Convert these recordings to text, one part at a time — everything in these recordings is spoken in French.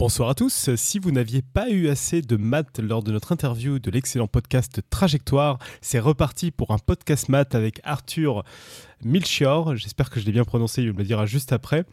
Bonsoir à tous. Si vous n'aviez pas eu assez de maths lors de notre interview de l'excellent podcast Trajectoire, c'est reparti pour un podcast maths avec Arthur Milchior, j'espère que je l'ai bien prononcé, il me le dira juste après,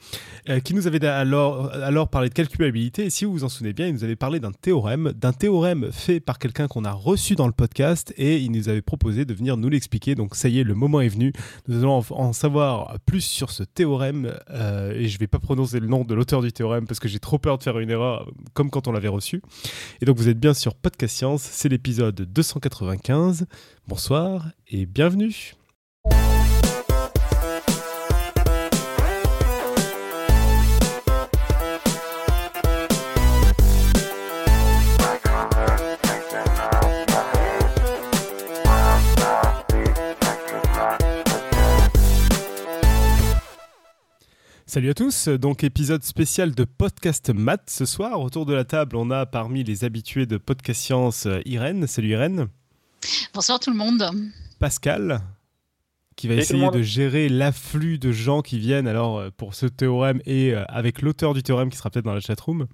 euh, qui nous avait alors, parlé de calculabilité. Et si vous vous en souvenez bien, il nous avait parlé d'un théorème, d'un théorème fait par quelqu'un qu'on a reçu dans le podcast et il nous avait proposé de venir nous l'expliquer. Donc ça y est, le moment est venu. Nous allons en savoir plus sur ce théorème euh, et je ne vais pas prononcer le nom de l'auteur du théorème parce que j'ai trop peur de faire une erreur comme quand on l'avait reçu. Et donc vous êtes bien sur Podcast Science, c'est l'épisode 295. Bonsoir et bienvenue. Salut à tous, donc épisode spécial de Podcast Math ce soir. Autour de la table, on a parmi les habitués de Podcast Science euh, Irène. Salut Irène. Bonsoir tout le monde. Pascal, qui va essayer de gérer l'afflux de gens qui viennent alors euh, pour ce théorème et euh, avec l'auteur du théorème qui sera peut-être dans la chatroom.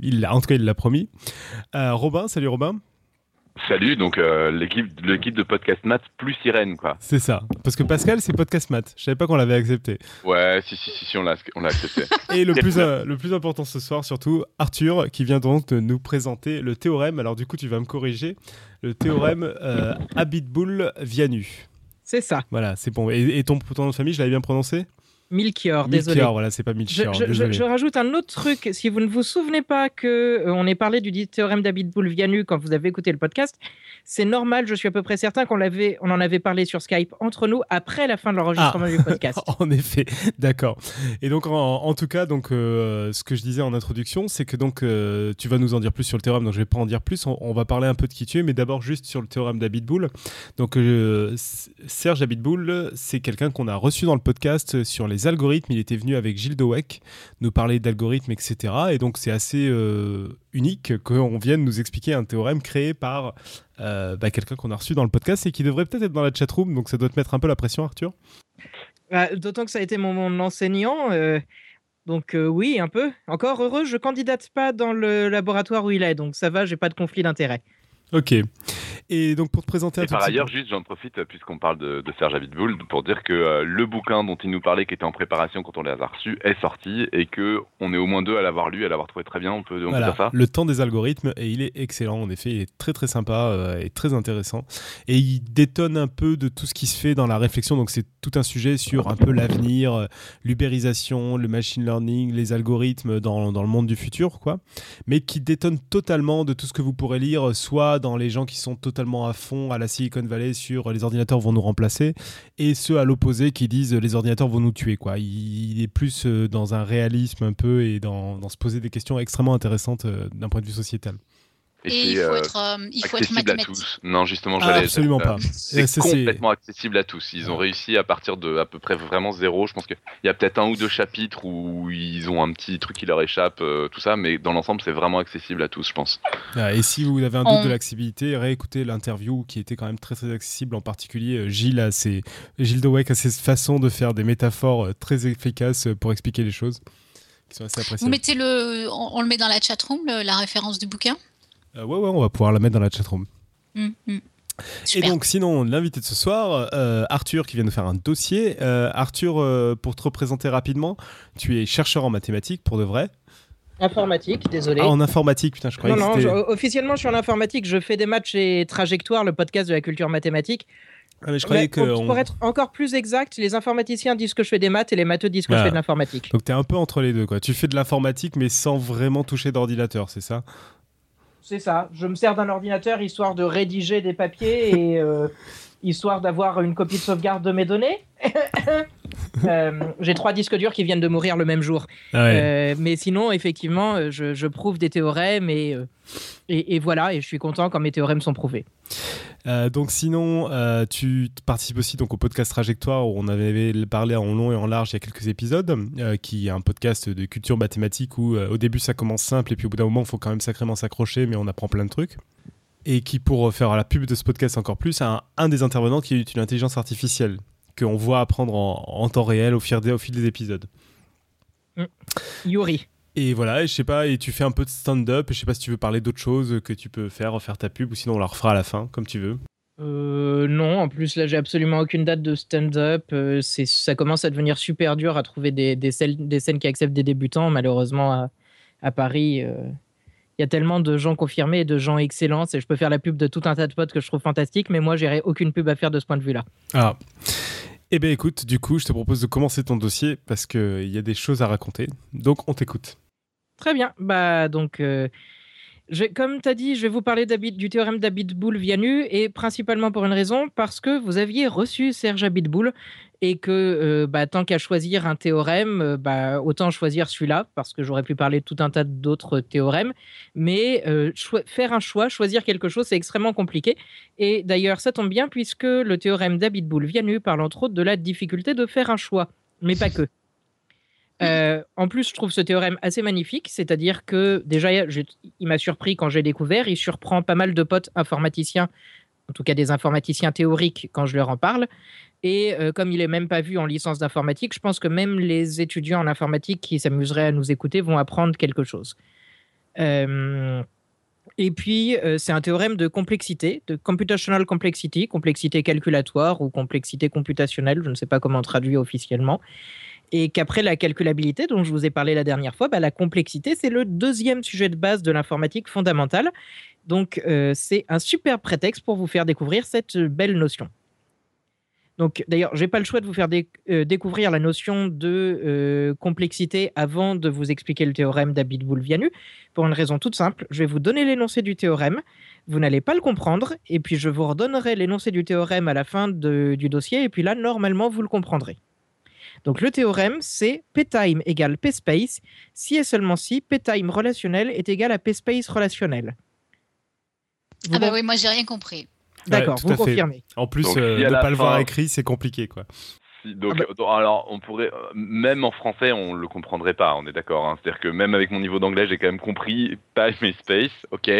Il, en tout cas, il l'a promis. Robin, salut Robin. Salut, donc euh, l'équipe l'équipe de Podcast Math plus Irène, quoi. C'est ça. Parce que Pascal, c'est Podcast Math. Je savais pas qu'on l'avait accepté. Ouais, si, si, si, si on l'a accepté. Et le plus, euh, le plus important ce soir, surtout, Arthur, qui vient donc de nous présenter le théorème. Alors, du coup, tu vas me corriger. Le théorème euh, Habitbull-Vianu. C'est ça. Voilà, c'est bon. Et, ton, ton nom de famille, je l'avais bien prononcé? Milchior, désolé. Milchior, voilà, c'est pas Milchior. Je, rajoute un autre truc. Si vous ne vous souvenez pas que euh, on ait parlé du théorème d'Abitboul-Vianu quand vous avez écouté le podcast, c'est normal. Je suis à peu près certain qu'on l'avait, on en avait parlé sur Skype entre nous après la fin de l'enregistrement ah. du podcast. en effet, d'accord. Et donc, en, tout cas, donc, euh, ce que je disais en introduction, c'est que donc, euh, tu vas nous en dire plus sur le théorème. Donc, je vais pas en dire plus. On, va parler un peu de qui tu es, mais d'abord juste sur le théorème d'Abitboul. Donc, Serge Abitboul, c'est quelqu'un qu'on a reçu dans le podcast sur les algorithmes. Il était venu avec Gilles Dowek nous parler d'algorithmes, etc. Et donc c'est assez euh, unique qu'on vienne nous expliquer un théorème créé par euh, bah, quelqu'un qu'on a reçu dans le podcast et qui devrait peut-être être dans la chatroom. Donc ça doit te mettre un peu la pression, Arthur. Bah, d'autant que ça a été mon, enseignant. Euh, donc oui, un peu. Encore heureux, je candidate pas dans le laboratoire où il est, donc ça va, j'ai pas de conflit d'intérêt. Ok. Et donc pour te présenter Et par ailleurs, juste j'en profite puisqu'on parle de, de Serge Abitboul pour dire que euh, le bouquin dont il nous parlait, qui était en préparation quand on l'a reçu, est sorti et que on est au moins deux à l'avoir lu, à l'avoir trouvé très bien. On peut, on voilà, dire ça? Le temps des algorithmes et il est excellent. En effet, il est très très sympa euh, et très intéressant et il détonne un peu de tout ce qui se fait dans la réflexion. Donc c'est tout un sujet sur un peu l'avenir, euh, l'ubérisation, le machine learning, les algorithmes dans, dans le monde du futur, quoi. Mais qui détonne totalement de tout ce que vous pourrez lire, soit dans les gens qui sont totalement à fond à la Silicon Valley sur les ordinateurs vont nous remplacer et ceux à l'opposé qui disent les ordinateurs vont nous tuer. Quoi. Il, est plus euh, dans un réalisme un peu et dans, dans se poser des questions extrêmement intéressantes euh, d'un point de vue sociétal. Et, il faut, euh, être, euh, il faut être mathématique. À tous. Non, justement, ah, j'allais. absolument pas. C'est complètement accessible à tous. Ils ont réussi à partir de à peu près vraiment zéro. Je pense qu'il y a peut-être un ou deux chapitres où ils ont un petit truc qui leur échappe, euh, tout ça, mais dans l'ensemble, c'est vraiment accessible à tous, je pense. Ah, et si vous avez un doute de l'accessibilité, réécoutez l'interview qui était quand même très très accessible. En particulier, Gilles a ses, Gilles Dowek a ses façons de faire des métaphores très efficaces pour expliquer les choses. Qui sont assez appréciables. Vous mettez le, on, le met dans la chatroom, la référence du bouquin? Euh, ouais, ouais, on va pouvoir la mettre dans la chatroom. Mm, mm. Et donc, sinon, l'invité de ce soir, euh, Arthur, qui vient nous faire un dossier. Euh, Arthur, pour te représenter rapidement, tu es chercheur en mathématiques pour de vrai. Informatique, désolé. Ah, en informatique, putain, je croyais non, non, officiellement, je suis en informatique. Je fais des matchs et trajectoires, le podcast de la culture mathématique. Ah, mais je croyais que. Pour, être encore plus exact, les informaticiens disent que je fais des maths et les matheux disent que je fais de l'informatique. Donc, tu es un peu entre les deux, quoi. Tu fais de l'informatique, mais sans vraiment toucher d'ordinateur, c'est ça? C'est ça. Je me sers d'un ordinateur histoire de rédiger des papiers et euh, histoire d'avoir une copie de sauvegarde de mes données. Euh, j'ai trois disques durs qui viennent de mourir le même jour. Ah euh, mais sinon, effectivement, je, prouve des théorèmes et, et, voilà, et je suis content quand mes théorèmes sont prouvés. donc sinon, tu participes aussi donc au podcast Trajectoire où on avait parlé en long et en large il y a quelques épisodes, qui est un podcast de culture mathématique où au début ça commence simple et puis au bout d'un moment il faut quand même sacrément s'accrocher, mais on apprend plein de trucs et qui, pour faire la pub de ce podcast encore plus, a un, des intervenants qui est une intelligence artificielle qu'on voit apprendre en, temps réel au fil, des, au fil des épisodes. Mm. Yuri. Et voilà, et je sais pas, et tu fais un peu de stand-up, et je sais pas si tu veux parler d'autre chose que tu peux faire, refaire ta pub, ou sinon on la refera à la fin, comme tu veux. Euh, non, en plus là j'ai absolument aucune date de stand-up. Euh, ça commence à devenir super dur à trouver des, des, scènes, des scènes qui acceptent des débutants. Malheureusement à, à Paris, euh, il y a tellement de gens confirmés et de gens excellents. Et je peux faire la pub de tout un tas de potes que je trouve fantastiques, mais moi j'aurais aucune pub à faire de ce point de vue-là. Ah. Eh bien écoute, du coup je te propose de commencer ton dossier parce qu'il y a des choses à raconter. Donc on t'écoute. Très bien. Bah donc. Euh, comme tu as dit, je vais vous parler du théorème d'Abitboul-Vianu et principalement pour une raison, parce que vous aviez reçu Serge Abitboul et que euh, bah, tant qu'à choisir un théorème, euh, bah, autant choisir celui-là, parce que j'aurais pu parler de tout un tas d'autres théorèmes, mais euh, faire un choix, choisir quelque chose, c'est extrêmement compliqué. Et d'ailleurs, ça tombe bien puisque le théorème d'Abitboul-Vianu parle entre autres de la difficulté de faire un choix, mais pas que. Euh, en plus, je trouve ce théorème assez magnifique, c'est-à-dire que déjà, il m'a surpris quand j'ai découvert, il surprend pas mal de potes informaticiens, en tout cas des informaticiens théoriques quand je leur en parle. Et euh, comme il est même pas vu en licence d'informatique, je pense que même les étudiants en informatique qui s'amuseraient à nous écouter vont apprendre quelque chose. Euh, et puis, c'est un théorème de complexité, de computational complexity, complexité calculatoire ou complexité computationnelle, je ne sais pas comment traduire officiellement et qu'après la calculabilité dont je vous ai parlé la dernière fois, bah, la complexité, c'est le deuxième sujet de base de l'informatique fondamentale. Donc euh, c'est un super prétexte pour vous faire découvrir cette belle notion. Donc d'ailleurs, j'ai pas le choix de vous faire euh, découvrir la notion de euh, complexité avant de vous expliquer le théorème d'Abitboul-Vianu, pour une raison toute simple. Je vais vous donner l'énoncé du théorème, vous n'allez pas le comprendre, et puis je vous redonnerai l'énoncé du théorème à la fin du dossier, et puis là, normalement, vous le comprendrez. Donc le théorème, c'est p-time égale p-space si et seulement si p-time relationnel est égal à p-space relationnel. ah bah oui, moi j'ai rien compris. D'accord, vous confirmez. En plus, euh, ne pas le voir écrit, c'est compliqué, quoi. Donc, ah bah alors, on pourrait, euh, même en français, on le comprendrait pas. On est d'accord. Hein. C'est-à-dire que même avec mon niveau d'anglais, j'ai quand même compris time et space. Ok.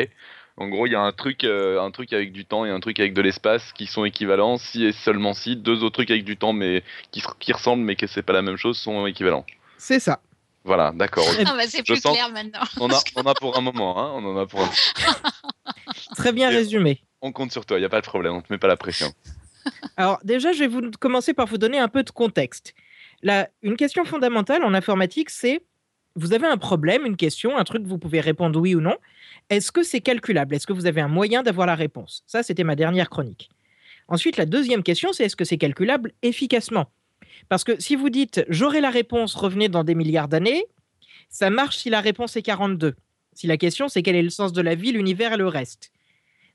En gros, il y a un truc, euh, un truc avec du temps et un truc avec de l'espace qui sont équivalents. Si et seulement si, deux autres trucs avec du temps mais qui, qui ressemblent mais que c'est pas la même chose sont équivalents. C'est ça. Voilà, d'accord. Ah bah c'est plus clair maintenant. On, a, on a pour un moment, hein. On en a pour un... Très bien résumé. On compte sur toi, il n'y a pas de problème, on te met pas la pression. Alors déjà, je vais vous commencer par vous donner un peu de contexte. Là, une question fondamentale en informatique, c'est vous avez un problème, une question, un truc vous pouvez répondre oui ou non. Est-ce que c'est calculable? Est-ce que vous avez un moyen d'avoir la réponse? Ça, c'était ma dernière chronique. Ensuite, la deuxième question, c'est est-ce que c'est calculable efficacement? Parce que si vous dites j'aurai la réponse, revenez dans des milliards d'années, ça marche si la réponse est 42. Si la question c'est quel est le sens de la vie, l'univers et le reste.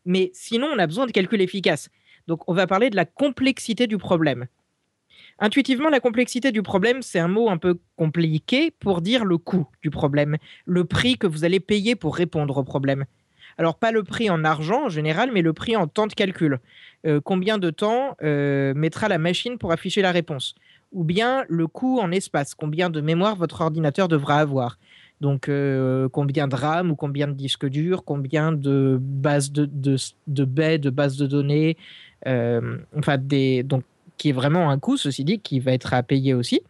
Mais sinon, on a besoin de calculs efficaces. Donc, on va parler de la complexité du problème. Intuitivement, la complexité du problème, c'est un mot un peu compliqué pour dire le coût du problème, le prix que vous allez payer pour répondre au problème. Alors pas le prix en argent en général, mais le prix en temps de calcul. Euh, combien de temps euh, mettra la machine pour afficher la réponse? Ou bien le coût en espace, combien de mémoire votre ordinateur devra avoir? Donc, euh, combien de RAM ou combien de disques durs, combien de bases de, baies, de bases de données, enfin, des, qui est vraiment un coût, ceci dit, qui va être à payer aussi.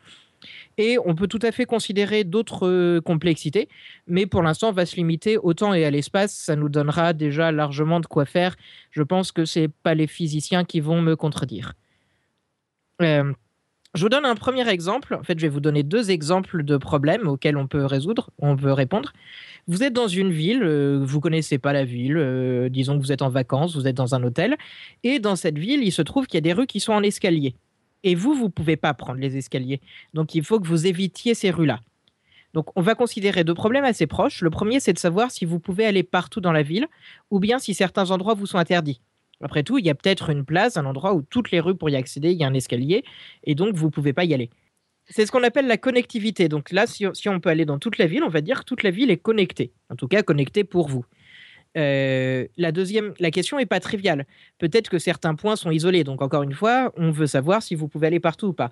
Et on peut tout à fait considérer d'autres euh, complexités, mais pour l'instant, on va se limiter au temps et à l'espace. Ça nous donnera déjà largement de quoi faire. Je pense que ce pas les physiciens qui vont me contredire. Euh, je vous donne un premier exemple. En fait, je vais vous donner deux exemples de problèmes auxquels on peut résoudre, on peut répondre. Vous êtes dans une ville, euh, vous connaissez pas la ville, euh, disons que vous êtes en vacances, vous êtes dans un hôtel, et dans cette ville, il se trouve qu'il y a des rues qui sont en escalier. Et vous, vous pouvez pas prendre les escaliers. Donc, il faut que vous évitiez ces rues-là. Donc, on va considérer deux problèmes assez proches. Le premier, c'est de savoir si vous pouvez aller partout dans la ville, ou bien si certains endroits vous sont interdits. Après tout, il y a peut-être une place, un endroit où toutes les rues pour y accéder, il y a un escalier, et donc vous ne pouvez pas y aller. C'est ce qu'on appelle la connectivité. Donc là, si, on peut aller dans toute la ville, on va dire que toute la ville est connectée. En tout cas, connectée pour vous. Euh, la deuxième, la question n'est pas triviale. Peut-être que certains points sont isolés. Donc encore une fois, on veut savoir si vous pouvez aller partout ou pas.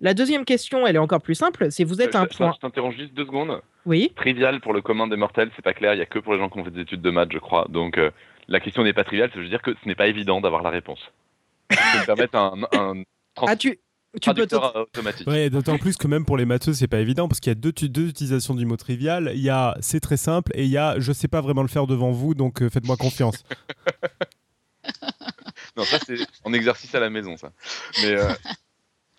La deuxième question, elle est encore plus simple. C'est vous êtes euh, un point. Je t'interromps juste deux secondes. Oui. Trivial pour le commun des mortels, c'est pas clair. Il y a que pour les gens qui ont fait des études de maths, je crois. Donc euh, la question n'est pas triviale. Ça veut dire que ce n'est pas évident d'avoir la réponse. Me permettre un, un ah, tu, Tu peux traducteur automatique. Ouais, d'autant plus que même pour les matheux, c'est pas évident parce qu'il y a deux, utilisations du mot trivial. Il y a c'est très simple et il y a je sais pas vraiment le faire devant vous donc euh, faites-moi confiance. Non, ça c'est en exercice à la maison, ça. Mais euh,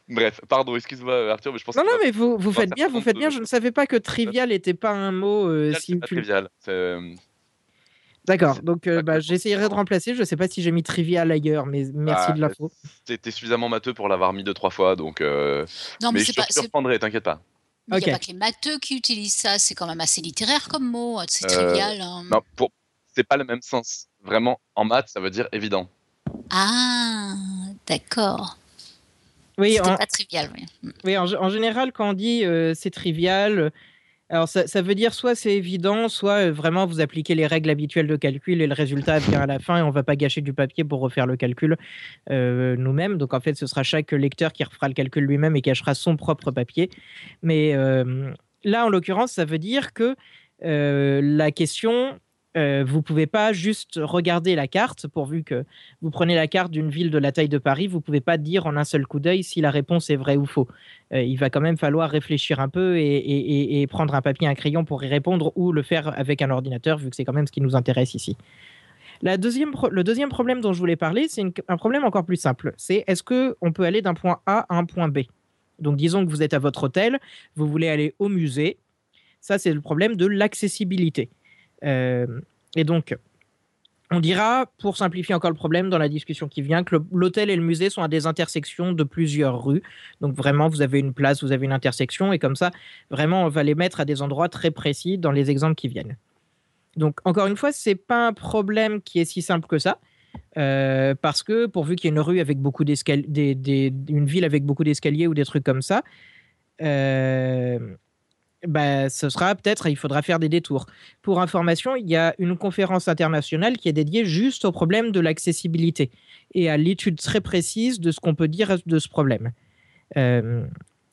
bref, pardon, excuse-moi Arthur, mais je pense Non, que non, vas- mais vous, faites bien, vous faites de- bien. Je ne savais pas que trivial n'était pas un mot. euh, trivial, si c'est pas tu- trivial. C'est, euh, D'accord, donc euh, bah, j'essayerai de différent. remplacer. Je ne sais pas si j'ai mis trivial ailleurs, mais merci Ah, de l'info. T'es suffisamment matheux pour l'avoir mis deux trois fois, donc. euh, Non, mais, mais c'est je te pas. c'est- surprendrai, t'inquiète pas. Il n'y a pas que les matheux qui utilisent ça, c'est quand même assez littéraire comme mot, c'est Euh, trivial. hein. Non, pour... c'est pas le même sens. Vraiment, en maths, ça veut dire évident. Ah, d'accord. Oui, en, pas trivial, oui. Oui, en, en général, quand on dit euh, c'est trivial, euh, alors ça, veut dire soit c'est évident, soit euh, vraiment vous appliquez les règles habituelles de calcul et le résultat vient à la fin et on va pas gâcher du papier pour refaire le calcul euh, nous-mêmes. Donc en fait, ce sera chaque lecteur qui refera le calcul lui-même et cachera son propre papier. Mais euh, là, en l'occurrence, ça veut dire que la question, euh, vous pouvez pas juste regarder la carte, pourvu que vous prenez la carte d'une ville de la taille de Paris, vous pouvez pas dire en un seul coup d'œil si la réponse est vraie ou faux. Euh, il va quand même falloir réfléchir un peu et, et- prendre un papier, un crayon pour y répondre ou le faire avec un ordinateur, vu que c'est quand même ce qui nous intéresse ici. La deuxième le deuxième problème dont je voulais parler, c'est un problème encore plus simple. C'est est-ce qu'on peut aller d'un point A à un point B? Donc disons que vous êtes à votre hôtel, vous voulez aller au musée. Ça, c'est le problème de l'accessibilité. Euh, et donc, on dira, pour simplifier encore le problème dans la discussion qui vient, que l'hôtel et le musée sont à des intersections de plusieurs rues. Donc vraiment, vous avez une place, vous avez une intersection, et comme ça, vraiment, on va les mettre à des endroits très précis dans les exemples qui viennent. Donc encore une fois, c'est pas un problème qui est si simple que ça. euh, parce que pourvu qu'il y ait une rue avec beaucoup d'escaliers, des, des- une ville avec beaucoup d'escaliers ou des trucs comme ça, euh, bah, ce sera peut-être, il faudra faire des détours. Pour information, il y a une conférence internationale qui est dédiée juste au problème de l'accessibilité et à l'étude très précise de ce qu'on peut dire de ce problème. Euh,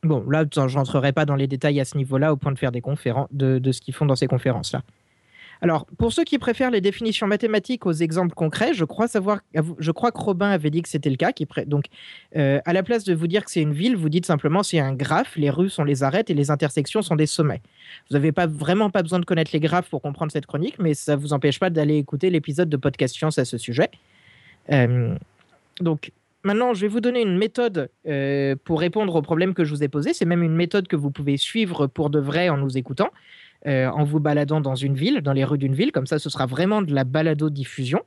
bon, là, je n'entrerai pas dans les détails à ce niveau-là au point de faire des conférences, de, de ce qu'ils font dans ces conférences-là. Alors, pour ceux qui préfèrent les définitions mathématiques aux exemples concrets, je crois savoir, je crois que Robin avait dit que c'était le cas. Donc, euh, à la place de vous dire que c'est une ville, vous dites simplement c'est un graphe. Les rues sont les arêtes et les intersections sont des sommets. Vous n'avez pas vraiment pas besoin de connaître les graphes pour comprendre cette chronique, mais ça vous empêche pas d'aller écouter l'épisode de podcast science à ce sujet. Euh, donc, maintenant, je vais vous donner une méthode euh, pour répondre aux problèmes que je vous ai posés. C'est même une méthode que vous pouvez suivre pour de vrai en nous écoutant, euh, en vous baladant dans une ville, dans les rues d'une ville. Comme ça, ce sera vraiment de la balado-diffusion.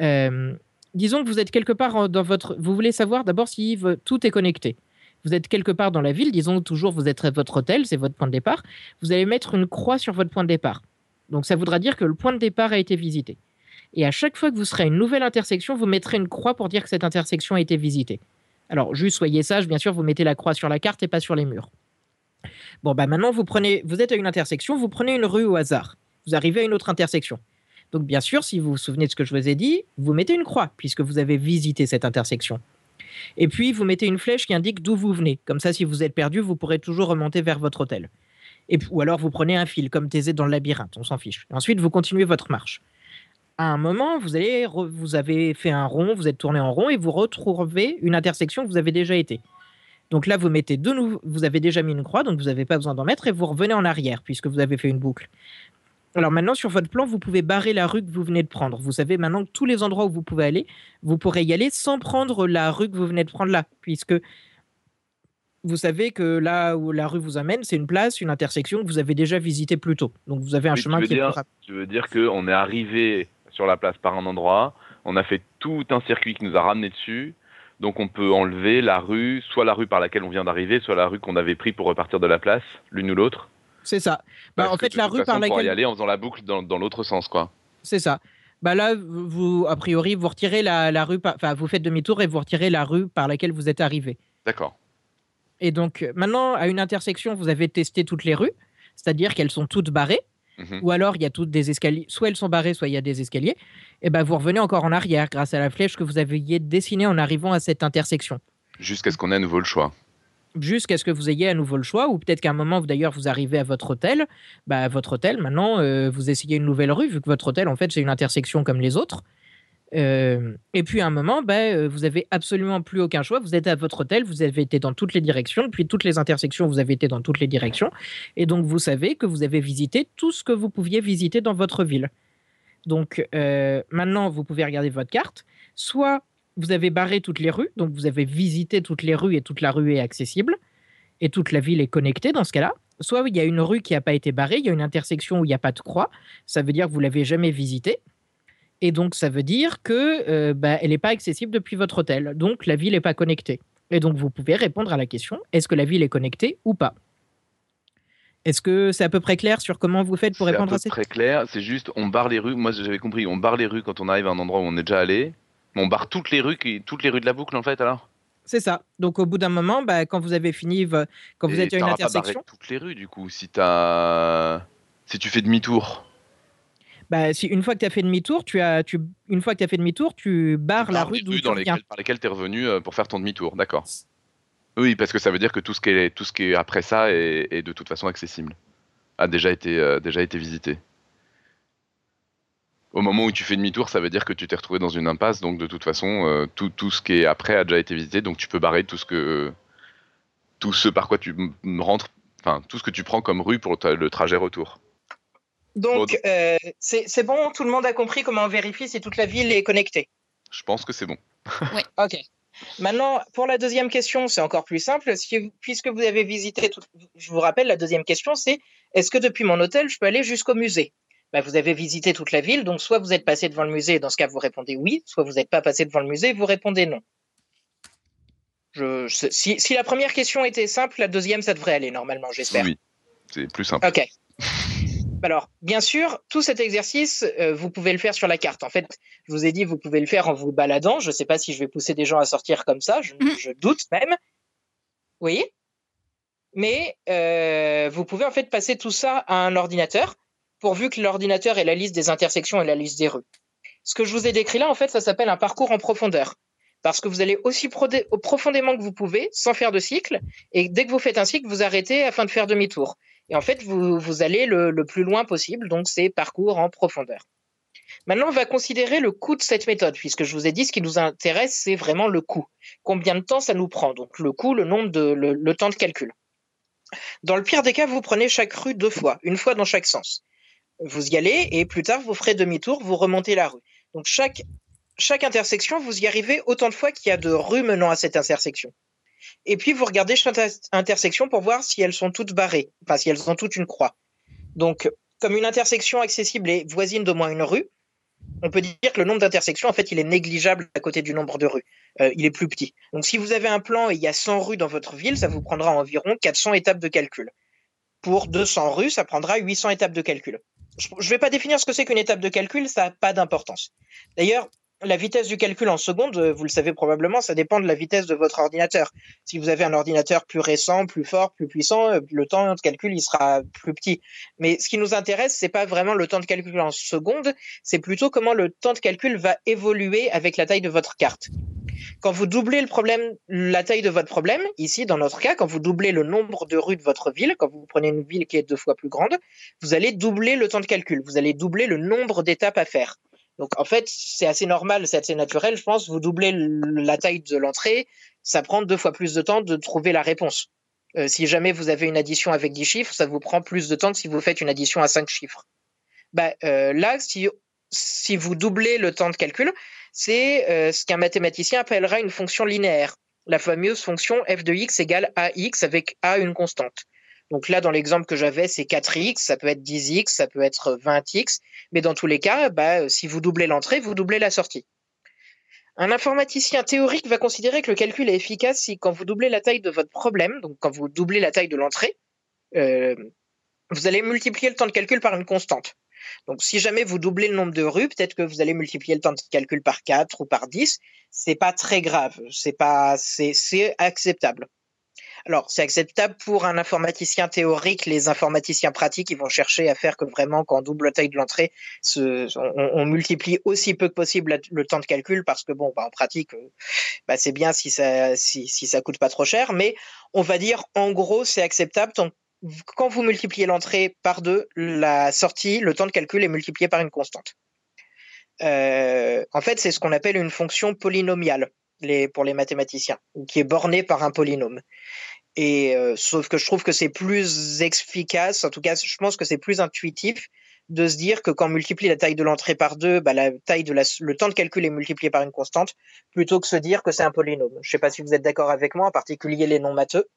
Euh, disons que vous êtes quelque part en- dans votre. Vous voulez savoir d'abord si tout est connecté. Vous êtes quelque part dans la ville, disons toujours vous êtes votre hôtel, c'est votre point de départ. Vous allez mettre une croix sur votre point de départ. Donc ça voudra dire que le point de départ a été visité. Et à chaque fois que vous serez à une nouvelle intersection, vous mettrez une croix pour dire que cette intersection a été visitée. Alors, juste soyez sage, bien sûr, vous mettez la croix sur la carte et pas sur les murs. Bon, bah maintenant, vous, prenez, vous êtes à une intersection, vous prenez une rue au hasard. Vous arrivez à une autre intersection. Donc, bien sûr, si vous vous souvenez de ce que je vous ai dit, vous mettez une croix, puisque vous avez visité cette intersection. Et puis, vous mettez une flèche qui indique d'où vous venez. Comme ça, si vous êtes perdu, vous pourrez toujours remonter vers votre hôtel. Et, ou alors, vous prenez un fil, comme Thésée dans le labyrinthe, on s'en fiche. Ensuite, vous continuez votre marche à un moment, vous, allez vous avez fait un rond, vous êtes tourné en rond et vous retrouvez une intersection que vous avez déjà été. Donc là, vous mettez de nouveau, vous avez déjà mis une croix, donc vous n'avez pas besoin d'en mettre et vous revenez en arrière puisque vous avez fait une boucle. Alors maintenant, sur votre plan, vous pouvez barrer la rue que vous venez de prendre. Vous savez maintenant que tous les endroits où vous pouvez aller, vous pourrez y aller sans prendre la rue que vous venez de prendre là, puisque vous savez que là où la rue vous amène, c'est une place, une intersection que vous avez déjà visitée plus tôt. Donc vous avez un Oui, chemin qui est plus rapide. Tu veux dire qu'on est arrivé sur la place par un endroit, on a fait tout un circuit qui nous a ramené dessus, donc on peut enlever la rue, soit la rue par laquelle on vient d'arriver, soit la rue qu'on avait pris pour repartir de la place, l'une ou l'autre. C'est ça. Bah, Parce en fait, la rue façon, par on pourra y laquelle. aller en faisant la boucle dans, dans l'autre sens, quoi. C'est ça. Bah là, vous, a priori, vous retirez la, la rue, par- enfin, vous faites demi-tour et vous retirez la rue par laquelle vous êtes arrivé. D'accord. Et donc, euh, maintenant, à une intersection, vous avez testé toutes les rues, c'est-à-dire qu'elles sont toutes barrées, Mhm. ou alors il y a toutes des escaliers, soit elles sont barrées, soit il y a des escaliers. Et ben, vous revenez encore en arrière grâce à la flèche que vous aviez dessinée en arrivant à cette intersection. Jusqu'à ce qu'on ait à nouveau le choix. Jusqu'à ce que vous ayez à nouveau le choix, ou peut-être qu'à un moment, vous- d'ailleurs, vous arrivez à votre hôtel. Bah, à votre hôtel, maintenant, euh, vous essayez une nouvelle rue, vu que votre hôtel, en fait, c'est une intersection comme les autres. Euh, et puis à un moment, bah, euh, vous avez absolument plus aucun choix. Vous êtes à votre hôtel, vous avez été dans toutes les directions, puis toutes les intersections, vous avez été dans toutes les directions. Et donc vous savez que vous avez visité tout ce que vous pouviez visiter dans votre ville. Donc euh, maintenant, vous pouvez regarder votre carte. Soit vous avez barré toutes les rues, donc vous avez visité toutes les rues et toute la rue est accessible et toute la ville est connectée dans ce cas-là. Soit il y a une rue qui n'a pas été barrée, il y a une intersection où il n'y a pas de croix, ça veut dire que vous l'avez jamais visitée. Et donc, ça veut dire que euh, bah, elle n'est pas accessible depuis votre hôtel. Donc, la ville n'est pas connectée. Et donc, vous pouvez répondre à la question est-ce que la ville est connectée ou pas? Est-ce que c'est à peu près clair sur comment vous faites pour répondre à, cette question C'est très clair. C'est juste, on barre les rues. Moi, j'avais compris, on barre les rues quand on arrive à un endroit où on est déjà allé. On barre toutes les rues, toutes les rues de la boucle, en fait, alors c'est ça. Donc au bout d'un moment, bah, quand vous avez fini, quand vous êtes à une intersection. Pas toutes les rues du coup, si as... si tu fais demi-tour. Bah, si une fois que tu as fait demi-tour, tu as, tu, une fois que tu as fait demi-tour, tu barres la rue dans lesquelles, par lesquelles tu es revenu euh, pour faire ton demi-tour, d'accord. Oui, parce que ça veut dire que tout ce qui est, tout ce qui est après ça est, de toute façon accessible, a déjà été, euh, déjà été visité. Au moment où tu fais demi-tour, ça veut dire que tu t'es retrouvé dans une impasse, donc de toute façon, euh, tout, tout, ce qui est après a déjà été visité, donc tu peux barrer tout ce que, tout ce par quoi tu rentres, enfin tout ce que tu prends comme rue pour le trajet retour. Donc, euh, c'est bon, tout le monde a compris comment on vérifie si toute la ville est connectée? Je pense que c'est bon. oui. Ok. Maintenant, pour la deuxième question, c'est encore plus simple. puisque vous avez visité, je vous rappelle, la deuxième question, c'est est-ce que depuis mon hôtel, je peux aller jusqu'au musée? Bah, Vous avez visité toute la ville, donc soit vous êtes passé devant le musée, dans ce cas, vous répondez oui, soit vous n'êtes pas passé devant le musée, vous répondez non. Je, si, si, la première question était simple, la deuxième, ça devrait aller normalement, j'espère. Oui, c'est plus simple. Ok. Alors, bien sûr, tout cet exercice, euh, vous pouvez le faire sur la carte. En fait, je vous ai dit, vous pouvez le faire en vous baladant. Je ne sais pas si je vais pousser des gens à sortir comme ça, je, mm. doute même. Oui. Mais euh, vous pouvez en fait passer tout ça à un ordinateur, pourvu que l'ordinateur ait la liste des intersections et la liste des rues. Ce que je vous ai décrit là, en fait, ça s'appelle un parcours en profondeur. Parce que vous allez aussi profondément que vous pouvez, sans faire de cycle, et dès que vous faites un cycle, vous arrêtez afin de faire demi-tour. Et en fait, vous, allez le, plus loin possible, donc c'est parcours en profondeur. Maintenant, on va considérer le coût de cette méthode, puisque je vous ai dit, ce qui nous intéresse, c'est vraiment le coût. Combien de temps ça nous prend Donc le coût, le nombre de le, temps de calcul. Dans le pire des cas, vous prenez chaque rue deux fois, une fois dans chaque sens. Vous y allez et plus tard, vous ferez demi-tour, vous remontez la rue. Donc chaque, chaque intersection, vous y arrivez autant de fois qu'il y a de rues menant à cette intersection. Et puis, vous regardez chaque intersection pour voir si elles sont toutes barrées, enfin, si elles ont toutes une croix. Donc, comme une intersection accessible est voisine d'au moins une rue, on peut dire que le nombre d'intersections, en fait, il est négligeable à côté du nombre de rues. Euh, il est plus petit. Donc, si vous avez un plan et il y a 100 rues dans votre ville, ça vous prendra environ 400 étapes de calcul. Pour 200 rues, ça prendra 800 étapes de calcul. Je ne vais pas définir ce que c'est qu'une étape de calcul, ça n'a pas d'importance. D'ailleurs, la vitesse du calcul en secondes, vous le savez probablement, ça dépend de la vitesse de votre ordinateur. Si vous avez un ordinateur plus récent, plus fort, plus puissant, euh, le temps de calcul il sera plus petit. Mais ce qui nous intéresse, c'est pas vraiment le temps de calcul en secondes, c'est plutôt comment le temps de calcul va évoluer avec la taille de votre carte. Quand vous doublez le problème, la taille de votre problème, ici dans notre cas, quand vous doublez le nombre de rues de votre ville, quand vous prenez une ville qui est deux fois plus grande, vous allez doubler le temps de calcul, vous allez doubler le nombre d'étapes à faire. Donc en fait, c'est assez normal, c'est assez naturel, je pense. Vous doublez la taille de l'entrée, ça prend deux fois plus de temps de trouver la réponse. Euh, si jamais vous avez une addition avec 10 chiffres, ça vous prend plus de temps que si vous faites une addition à 5 chiffres. Bah, euh, là, si, si vous doublez le temps de calcul, c'est euh, ce qu'un mathématicien appellera une fonction linéaire, la fameuse fonction f de x égale ax avec a une constante. Donc là, dans l'exemple que j'avais, c'est 4x, ça peut être 10x, ça peut être 20x, mais dans tous les cas, bah, si vous doublez l'entrée, vous doublez la sortie. Un informaticien théorique va considérer que le calcul est efficace si quand vous doublez la taille de votre problème, donc quand vous doublez la taille de l'entrée, euh, vous allez multiplier le temps de calcul par une constante. Donc si jamais vous doublez le nombre de rues, peut-être que vous allez multiplier le temps de calcul par 4 ou par 10, c'est pas très grave, c'est pas c'est acceptable. Alors, c'est acceptable pour un informaticien théorique. Les informaticiens pratiques, ils vont chercher à faire que vraiment, quand double taille de l'entrée, on, multiplie aussi peu que possible le temps de calcul parce que, bon, bah, en pratique, euh, bah, c'est bien si ça, si, ça coûte pas trop cher. Mais on va dire, en gros, c'est acceptable. quand vous multipliez l'entrée par deux, la sortie, le temps de calcul est multiplié par une constante. euh, en fait, c'est ce qu'on appelle une fonction polynomiale les, pour les mathématiciens, qui est bornée par un polynôme. Et euh, sauf que je trouve que c'est plus efficace, en tout cas, je pense que c'est plus intuitif de se dire que quand on multiplie la taille de l'entrée par deux, bah, la taille de la, le temps de calcul est multiplié par une constante, plutôt que se dire que c'est un polynôme. Je ne sais pas si vous êtes d'accord avec moi, en particulier les non matheux.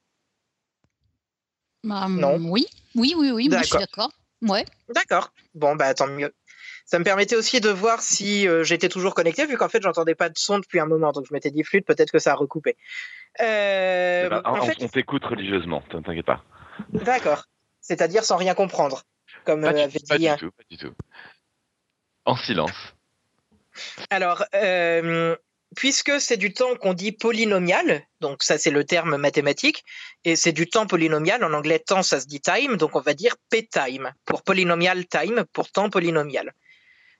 Bah, non. Oui, oui, oui, oui, moi je suis d'accord. Ouais. D'accord. Bon, bah tant mieux. Ça me permettait aussi de voir si euh, j'étais toujours connecté, vu qu'en fait, j'entendais pas de son depuis un moment. Donc, je m'étais dit flûte, peut-être que ça a recoupé. Euh, eh ben, on, t'écoute religieusement, t'inquiète pas. D'accord. C'est-à-dire sans rien comprendre, comme pas, euh, du, pas du tout, pas du tout. En silence. Alors, puisque c'est du temps qu'on dit polynomial, donc ça c'est le terme mathématique, et c'est du temps polynomial, en anglais temps ça se dit time, donc on va dire p-time pour polynomial time, pour temps polynomial.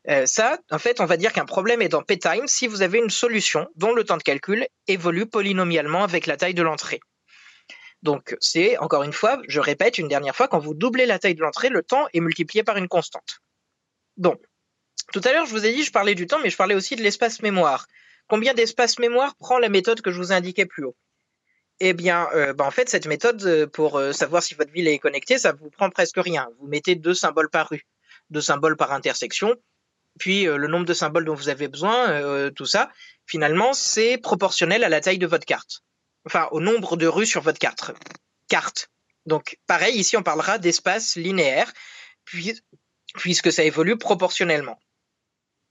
Euh, ça, en fait, on va dire qu'un problème est dans p-time si vous avez une solution dont le temps de calcul évolue polynomialement avec la taille de l'entrée. Donc c'est, encore une fois, je répète une dernière fois, quand vous doublez la taille de l'entrée, le temps est multiplié par une constante. Donc, tout à l'heure, je vous ai dit, je parlais du temps, mais je parlais aussi de l'espace mémoire. Combien d'espace mémoire prend la méthode que je vous indiquais plus haut? Eh bien, euh, bah, en fait, cette méthode, euh, pour savoir si votre ville est connectée, ça vous prend presque rien. Vous mettez deux symboles par rue, deux symboles par intersection, puis le nombre de symboles dont vous avez besoin, tout ça, finalement, c'est proportionnel à la taille de votre carte. Enfin, au nombre de rues sur votre carte. Carte. Donc, pareil, ici, on parlera d'espace linéaire, puisque ça évolue proportionnellement.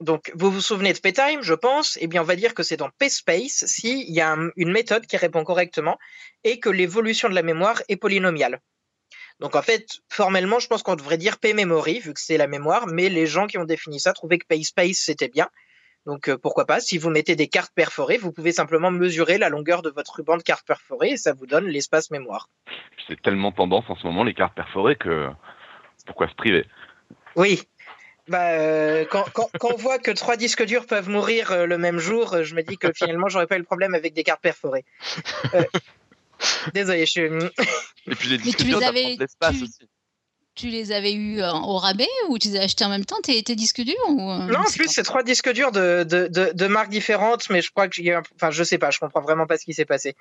Donc, vous vous souvenez de PayTime, je pense? Eh bien, on va dire que c'est dans PaySpace s'il y a une méthode qui répond correctement et que l'évolution de la mémoire est polynomiale. Donc, en fait, formellement, je pense qu'on devrait dire PayMemory, vu que c'est la mémoire, mais les gens qui ont défini ça trouvaient que PaySpace, c'était bien. Donc, euh, pourquoi pas, si vous mettez des cartes perforées, vous pouvez simplement mesurer la longueur de votre ruban de cartes perforées et ça vous donne l'espace mémoire. C'est tellement tendance en ce moment, les cartes perforées, que pourquoi se priver? Oui, bah, euh, quand, on voit que trois disques durs peuvent mourir euh, le même jour, je me dis que finalement, j'aurais pas eu le problème avec des cartes perforées. Désolé, je suis. Et puis les disques durs, avais, tu, aussi. Tu les avais eu au rabais ou tu les as achetés en même temps, tes, disques durs Non, en plus, c'est trois disques durs de, de, de, marques différentes, mais je crois que j'ai. Enfin, je sais pas, je comprends vraiment pas ce qui s'est passé.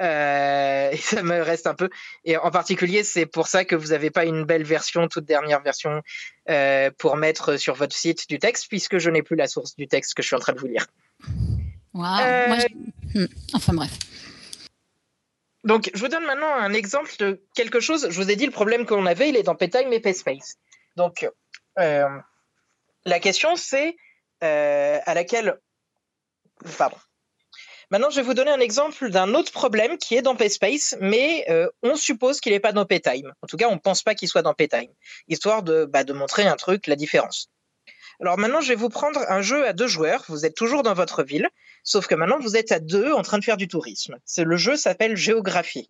Euh, et ça me reste un peu. Et en particulier, c'est pour ça que vous n'avez pas une belle version, toute dernière version, euh, pour mettre sur votre site du texte, puisque je n'ai plus la source du texte que je suis en train de vous lire. Euh, hmm. Enfin bref. Donc, je vous donne maintenant un exemple de quelque chose. Je vous ai dit le problème qu'on avait, il est dans PayTime et PaySpace. Donc, la question, c'est à laquelle. Pardon. Maintenant, je vais vous donner un exemple d'un autre problème qui est dans PaySpace, mais euh, on suppose qu'il n'est pas dans PayTime. En tout cas, on ne pense pas qu'il soit dans PayTime, histoire de, bah, de montrer un truc, la différence. Alors maintenant, je vais vous prendre un jeu à deux joueurs. Vous êtes toujours dans votre ville, sauf que maintenant, vous êtes à deux en train de faire du tourisme. Le jeu s'appelle Géographie.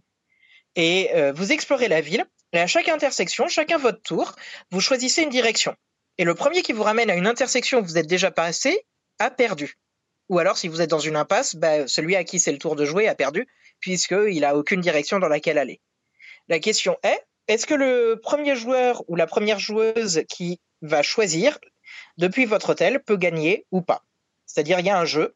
Et euh, vous explorez la ville, et à chaque intersection, chacun votre tour, vous choisissez une direction. Et le premier qui vous ramène à une intersection où vous êtes déjà passé a perdu. Ou alors, si vous êtes dans une impasse, bah, celui à qui c'est le tour de jouer a perdu, puisqu'il n'a aucune direction dans laquelle aller. La question est, est-ce que le premier joueur ou la première joueuse qui va choisir depuis votre hôtel peut gagner ou pas C'est-à-dire, il y a un jeu,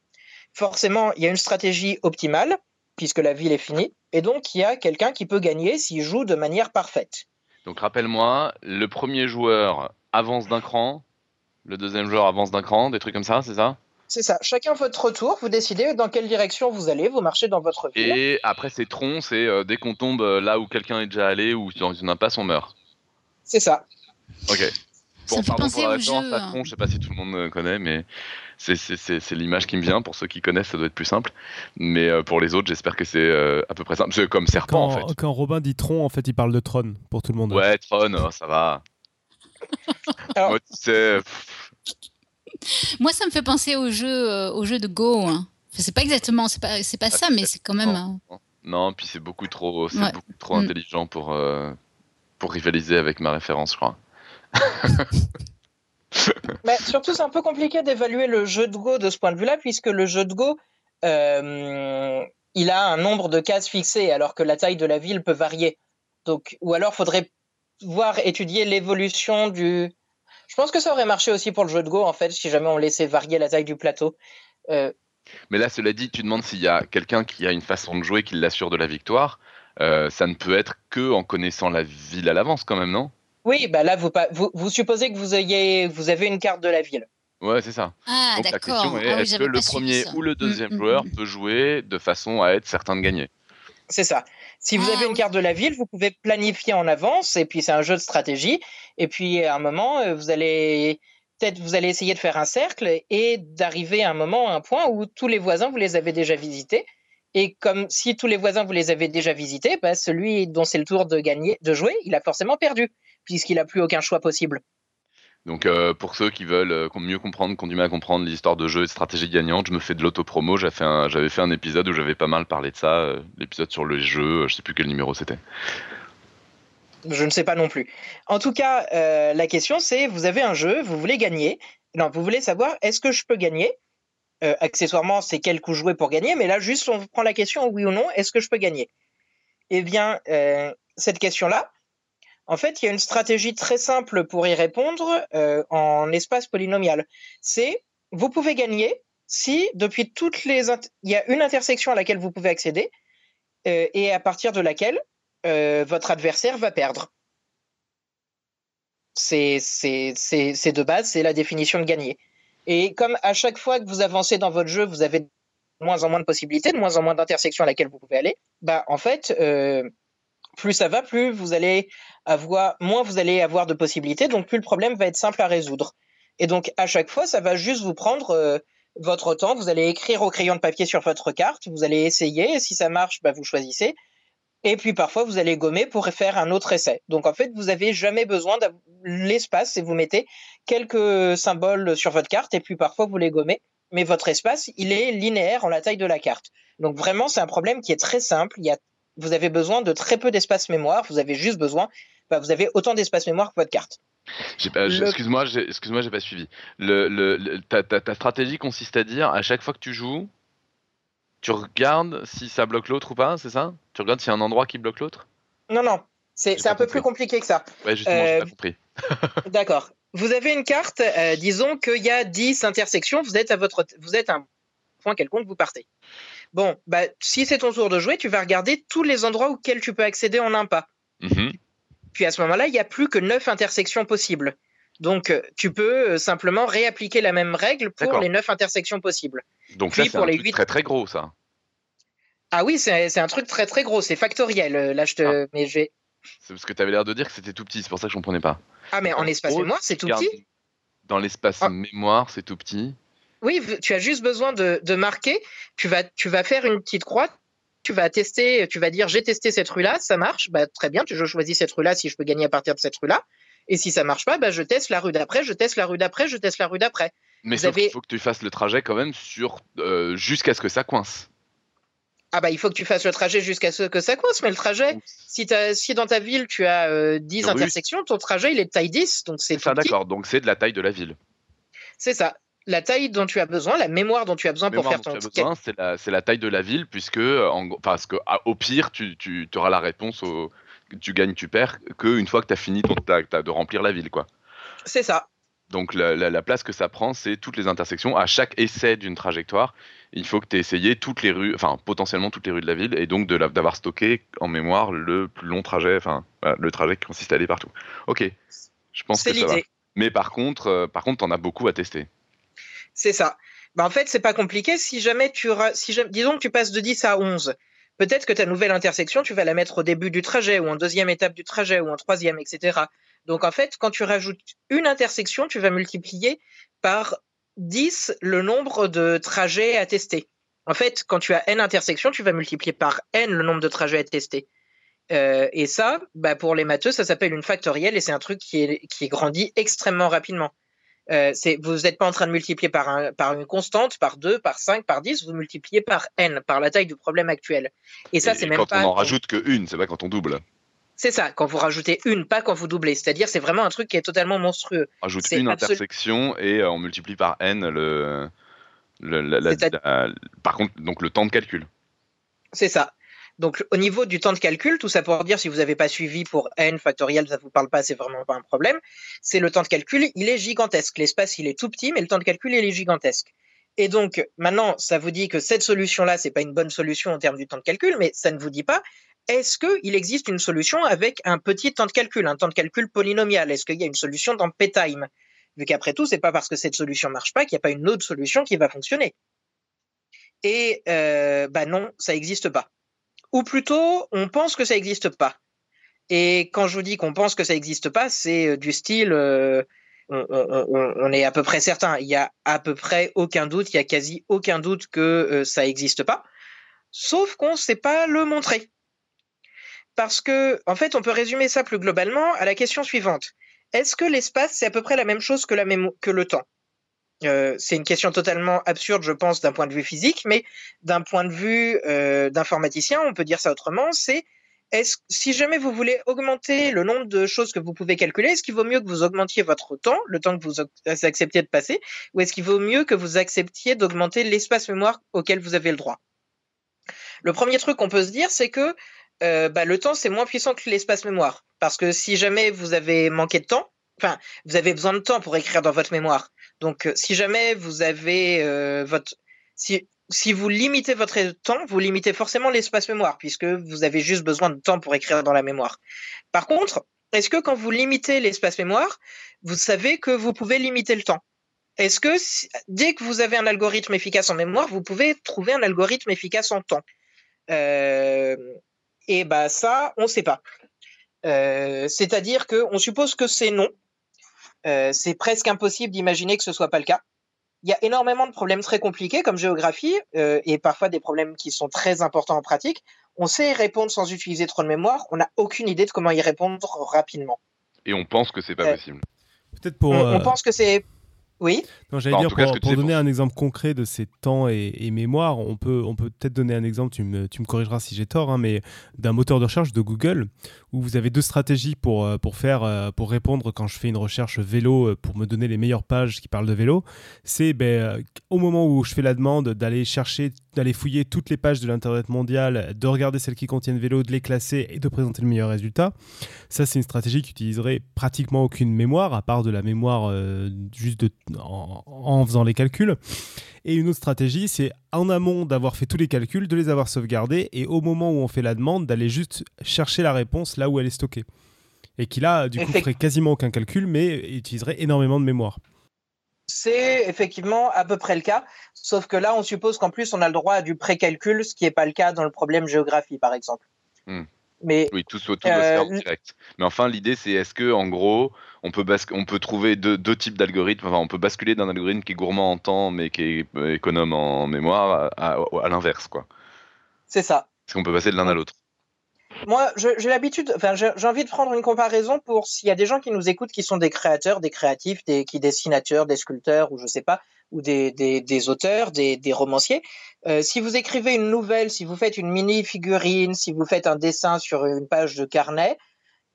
forcément, il y a une stratégie optimale, puisque la ville est finie, et donc il y a quelqu'un qui peut gagner s'il joue de manière parfaite. Donc rappelle-moi, le premier joueur avance d'un cran, le deuxième joueur avance d'un cran, des trucs comme ça, c'est ça? C'est ça. Chacun votre tour, vous décidez dans quelle direction vous allez, vous marchez dans votre ville. Et après, c'est tronc, c'est euh, dès qu'on tombe euh, là où quelqu'un est déjà allé ou dans une impasse, on meurt. C'est ça. Ok. Bon, pardon pour la référence à tronc, je sais pas si tout le monde euh, connaît, mais c'est l'image qui me vient. Pour ceux qui connaissent, ça doit être plus simple. Mais pour les autres, j'espère que c'est à peu près simple. C'est comme serpent, en fait. Quand Robin dit tronc, en fait, il parle de trône pour tout le monde. Ouais, trône, oh, ça va. Alors... Moi, tu sais, moi, ça me fait penser au jeu, euh, au jeu de Go. Hein. c'est pas exactement, c'est pas, c'est pas ça, mais c'est quand même. Non, puis c'est beaucoup trop, c'est beaucoup trop mm. intelligent pour euh, pour rivaliser avec ma référence, je crois. mais surtout, c'est un peu compliqué d'évaluer le jeu de Go de ce point de vue-là, puisque le jeu de Go, euh, il a un nombre de cases fixées, alors que la taille de la ville peut varier. Donc, ou alors, faudrait voir étudier l'évolution du Je pense que ça aurait marché aussi pour le jeu de Go, en fait, si jamais on laissait varier la taille du plateau. Euh, Mais là, cela dit, tu demandes s'il y a quelqu'un qui a une façon de jouer qui l'assure de la victoire. Euh, ça ne peut être que en connaissant la ville à l'avance, quand même, non? Oui, bah là, vous, vous, vous supposez que vous, ayez, vous avez une carte de la ville. Ouais, c'est ça. Ah, Donc la question est Ah oui, est-ce que le premier ou le deuxième Mm, mm, joueur mm. peut jouer de façon à être certain de gagner? C'est ça. Si vous Ah, avez une carte de la ville, vous pouvez planifier en avance, et puis c'est un jeu de stratégie. Et puis à un moment, euh, vous allez peut-être vous allez essayer de faire un cercle et d'arriver à un moment, à un point où tous les voisins vous les avez déjà visités. Et comme si tous les voisins vous les avez déjà visités, bah, celui dont c'est le tour de gagner, de jouer, il a forcément perdu, puisqu'il a plus aucun choix possible. Donc euh, pour ceux qui veulent euh, mieux comprendre, mal à comprendre l'histoire de jeu et de stratégie gagnante, je me fais de l'autopromo. J'avais fait, un, j'avais fait un épisode où j'avais pas mal parlé de ça, euh, l'épisode sur le jeu, je sais plus quel numéro c'était. Je ne sais pas non plus. En tout cas, la question c'est vous avez un jeu, vous voulez gagner. Non, vous voulez savoir est-ce que je peux gagner? Accessoirement, c'est quel coup jouer pour gagner, mais là, juste, on prend la question oui ou non est-ce que je peux gagner? Eh bien, cette question-là, en fait, il y a une stratégie très simple pour y répondre euh, en espace polynomial. C'est vous pouvez gagner si depuis toutes les il y a une intersection à laquelle vous pouvez accéder euh, et à partir de laquelle euh, votre adversaire va perdre. C'est de base, c'est la définition de gagner. Et comme à chaque fois que vous avancez dans votre jeu, vous avez de moins en moins de possibilités, de moins en moins d'intersections à laquelle vous pouvez aller, bah en fait, plus ça va, plus vous allez avoir, moins vous allez avoir de possibilités, donc plus le problème va être simple à résoudre. Et donc à chaque fois, ça va juste vous prendre euh, votre temps. Vous allez écrire au crayon de papier sur votre carte, vous allez essayer, et si ça marche, bah, vous choisissez. Et puis parfois, vous allez gommer pour faire un autre essai. Donc en fait, vous n'avez jamais besoin de l'espace et vous mettez quelques symboles sur votre carte et puis parfois vous les gommez. Mais votre espace, il est linéaire en la taille de la carte. Donc vraiment, c'est un problème qui est très simple. Il y a, vous avez besoin de très peu d'espace mémoire. Vous avez juste besoin, bah, vous avez autant d'espace mémoire que votre carte. J'ai Excuse-moi, j'ai, excuse-moi, j'ai pas suivi. Le, le- le- ta, ta- ta stratégie consiste à dire à chaque fois que tu joues, tu regardes si ça bloque l'autre ou pas, c'est ça? Tu regardes s'il y a un endroit qui bloque l'autre? Non, non, c'est J'ai un peu plus compliqué que ça. Ouais, justement, j'ai Euh, pas compris. D'accord. Vous avez une carte, euh, disons qu'il y a 10 intersections, vous êtes à votre vous êtes à un point quelconque, vous partez. Bon, bah, si c'est ton tour de jouer, tu vas regarder tous les endroits auxquels tu peux accéder en un pas. Mhm. Puis à ce moment-là, il n'y a plus que 9 intersections possibles. Donc euh, tu peux euh, simplement réappliquer la même règle pour les 9 intersections possibles. Donc puis c'est un les truc très très gros, ça. Ah oui, c'est un truc très très gros, c'est factoriel. euh, Là, je te... mais vais- C'est parce que tu avais l'air de dire que c'était tout petit, c'est pour ça que je comprenais pas. Ah, mais en En espace gros, mémoire, c'est tout petit Dans l'espace Ah. mémoire, c'est tout petit. Oui, tu as juste besoin de, de marquer. Tu vas, tu vas faire une petite croix. Tu vas tester. Tu vas dire j'ai testé cette rue-là, ça marche. Bah, très bien. Je choisis cette rue-là si je peux gagner à partir de cette rue-là. Et si ça marche pas, bah, je teste la rue d'après. Je teste la rue d'après. Je teste la rue d'après. Mais Vous sauf avez- qu'il faut que tu fasses le trajet quand même sur euh, jusqu'à ce que ça coince. Ah bah il faut que tu fasses le trajet jusqu'à ce que ça coince. Mais le trajet, si, dans ta ville tu as euh, 10 Oui. intersections, ton trajet il est de taille 10. Donc c'est ça, d'accord. Donc c'est de la taille de la ville. C'est ça. La taille dont tu as besoin, la mémoire dont tu as besoin pour faire ton besoin, c'est la, taille de la ville, puisque euh, en parce que ah, au pire, tu, tu auras la réponse au tu gagnes, tu perds, qu'une fois que tu as fini ton, de remplir la ville. quoi. C'est ça. Donc la, la- la place que ça prend, c'est toutes les intersections. À chaque essai d'une trajectoire, il faut que tu aies essayé toutes les rues, enfin potentiellement toutes les rues de la ville, et donc d'avoir stocké en mémoire le plus long trajet, enfin voilà, le trajet qui consiste à aller partout. Ok, je pense que ça va. Mais par contre, euh, par contre, t'en as beaucoup à tester. C'est ça. Bah, en fait, c'est pas compliqué. Si jamais tu si jamais- disons que tu passes de 10 à 11, peut-être que ta nouvelle intersection, tu vas la mettre au début du trajet ou en deuxième étape du trajet ou en troisième, etc. Donc en fait, quand tu rajoutes une intersection, tu vas multiplier par 10 le nombre de trajets à tester. En fait, quand tu as n intersections, tu vas multiplier par n le nombre de trajets à tester. Euh, et ça, bah, pour les matheux, ça s'appelle une factorielle et c'est un truc qui qui est grandi extrêmement rapidement. Euh, vous n'êtes pas en train de multiplier par, un, par une constante, par 2, par 5, par 10, vous multipliez par n, par la taille du problème actuel. Et ça, c'est même quand pas. on en rajoute que une, c'est pas quand on double. C'est ça, quand vous rajoutez une, pas quand vous doublez. C'est-à-dire, c'est vraiment un truc qui est totalement monstrueux. On rajoute une absolu- intersection et euh, on multiplie par n le. le- la- la- C'est-à- la- par contre, donc le temps de calcul. C'est ça. Donc au niveau du temps de calcul, tout ça pour dire si vous n'avez pas suivi pour n factoriel, ça vous parle pas, c'est vraiment pas un problème. C'est le temps de calcul, il est gigantesque. L'espace il est tout petit, mais le temps de calcul il est gigantesque. Et donc maintenant, ça vous dit que cette solution-là, c'est pas une bonne solution en termes du temps de calcul, mais ça ne vous dit pas est-ce qu'il existe une solution avec un petit temps de calcul, un temps de calcul polynomial? Est-ce qu'il y a une solution dans p-time? Vu qu'après tout, c'est pas parce que cette solution marche pas qu'il n'y a pas une autre solution qui va fonctionner. Et euh, bah non, ça n'existe pas. Ou plutôt, on pense que ça n'existe pas. Et quand je vous dis qu'on pense que ça n'existe pas, c'est euh, du style, euh, on, est à peu près certain. Il y a à peu près aucun doute, il y a quasi aucun doute que ça n'existe pas. Sauf qu'on ne sait pas le montrer. Parce que, en fait, on peut résumer ça plus globalement à la question suivante. Est-ce que l'espace, c'est à peu près la même chose que le temps? Euh, c'est une question totalement absurde, je pense, d'un point de vue physique, mais d'un point de vue euh, d'informaticien, on peut dire ça autrement. C'est est-ce, si jamais vous voulez augmenter le nombre de choses que vous pouvez calculer, est-ce qu'il vaut mieux que vous augmentiez votre temps, le temps que vous acceptiez de passer, ou est-ce qu'il vaut mieux que vous acceptiez d'augmenter l'espace mémoire auquel vous avez le droit? Le premier truc qu'on peut se dire, c'est que euh, bah, le temps, c'est moins puissant que l'espace mémoire. Parce que si jamais vous avez manqué de temps, enfin, vous avez besoin de temps pour écrire dans votre mémoire. Donc, euh, si jamais vous avez euh, votre. Si, si vous limitez votre temps, vous limitez forcément l'espace mémoire, puisque vous avez juste besoin de temps pour écrire dans la mémoire. Par contre, est-ce que quand vous limitez l'espace mémoire, vous savez que vous pouvez limiter le temps? Est-ce que dès que vous avez un algorithme efficace en mémoire, vous pouvez trouver un algorithme efficace en temps? Euh, Et bah ça, on ne sait pas. Euh, c'est-à-dire qu'on suppose que c'est non. Euh, c'est presque impossible d'imaginer que ce soit pas le cas. Il y a énormément de problèmes très compliqués comme géographie euh, et parfois des problèmes qui sont très importants en pratique. On sait y répondre sans utiliser trop de mémoire. On n'a aucune idée de comment y répondre rapidement. Et on pense que c'est pas possible. Peut-être pour. on, pense que c'est oui. Non, j'allais dire, pour, donner un exemple concret de ces temps et, et mémoire, on peut on peut peut-être donner un exemple, tu me, tu me corrigeras si j'ai tort, hein, mais d'un moteur de recherche de Google, où vous avez deux stratégies pour, euh, pour, faire, euh, pour répondre quand je fais une recherche vélo, euh, pour me donner les meilleures pages qui parlent de vélo. C'est ben, au moment où je fais la demande d'aller chercher, d'aller fouiller toutes les pages de l'Internet mondial, de regarder celles qui contiennent vélo, de les classer et de présenter le meilleur résultat. Ça, c'est une stratégie qui utiliserait pratiquement aucune mémoire, à part de la mémoire juste de en, faisant les calculs. Et une autre stratégie, c'est en amont d'avoir fait tous les calculs, de les avoir sauvegardés, et au moment où on fait la demande, d'aller juste chercher la réponse là où elle est stockée. Et qui là, du coup, ferait quasiment aucun calcul, mais utiliserait énormément de mémoire. C'est effectivement à peu près le cas, sauf que là, on suppose qu'en plus, on a le droit à du pré-calcul, ce qui n'est pas le cas dans le problème géographie, par exemple. Hmm. Mais, oui, tout, tout doit se faire euh, direct. Mais enfin, l'idée, c'est est-ce que, en gros, on peut, on peut trouver deux, types d'algorithmes. Enfin, on peut basculer d'un algorithme qui est gourmand en temps, mais qui est euh, économe en mémoire, à, à, l'inverse, quoi. C'est ça. Est-ce qu'on peut passer de l'un à l'autre? Moi, j'ai l'habitude, enfin, j'ai envie de prendre une comparaison pour s'il y a des gens qui nous écoutent qui sont des créateurs, des créatifs, des dessinateurs, des sculpteurs ou je sais pas, ou des, auteurs, des, des romanciers. Euh, si vous écrivez une nouvelle, si vous faites une mini figurine, si vous faites un dessin sur une page de carnet,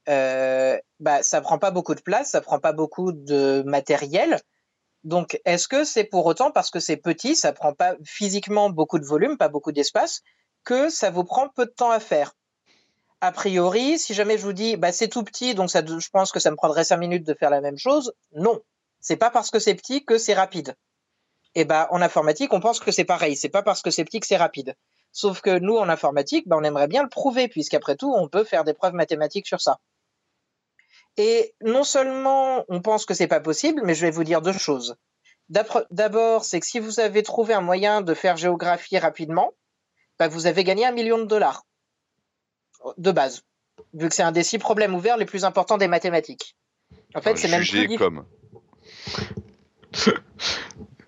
euh, bah, ça prend pas beaucoup de place, ça prend pas beaucoup de matériel. Donc, est-ce que c'est pour autant parce que c'est petit, ça prend pas physiquement beaucoup de volume, pas beaucoup d'espace, que ça vous prend peu de temps à faire? A priori, si jamais je vous dis bah, c'est tout petit, donc ça, je pense que ça me prendrait cinq minutes de faire la même chose, non. C'est pas parce que c'est petit que c'est rapide. Et eh bah, en informatique, on pense que c'est pareil. C'est pas parce que c'est petit que c'est rapide. Sauf que nous, en informatique, bah, on aimerait bien le prouver, puisqu'après tout, on peut faire des preuves mathématiques sur ça. Et non seulement on pense que c'est pas possible, mais je vais vous dire deux choses. D'abord, c'est que si vous avez trouvé un moyen de faire géographie rapidement, bah, vous avez gagné un million de dollars de base, vu que c'est un des six problèmes ouverts les plus importants des mathématiques. En fait, c'est même plus comme.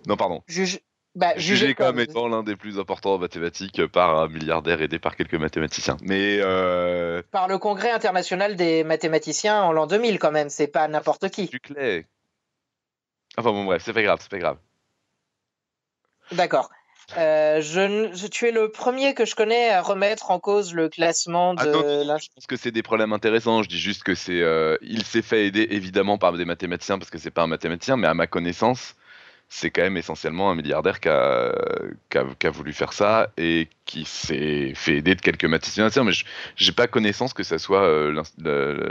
non, pardon. Juge... Bah, jugé, comme, étant l'un des plus importants en mathématiques par un milliardaire aidé par quelques mathématiciens. Mais euh, par le Congrès international des mathématiciens en l'an 2000 quand même, c'est pas n'importe qui. Du clé. Enfin bon bref, c'est pas grave, c'est pas grave. D'accord. Euh, je, tu es le premier que je connais à remettre en cause le classement de. je pense que c'est des problèmes intéressants. Je dis juste que c'est, euh, il s'est fait aider évidemment par des mathématiciens parce que c'est pas un mathématicien, mais à ma connaissance, c'est quand même essentiellement un milliardaire qui a, qui a, qui a voulu faire ça et qui s'est fait aider de quelques mathématiciens. Mais je j'ai pas connaissance que ça soit euh,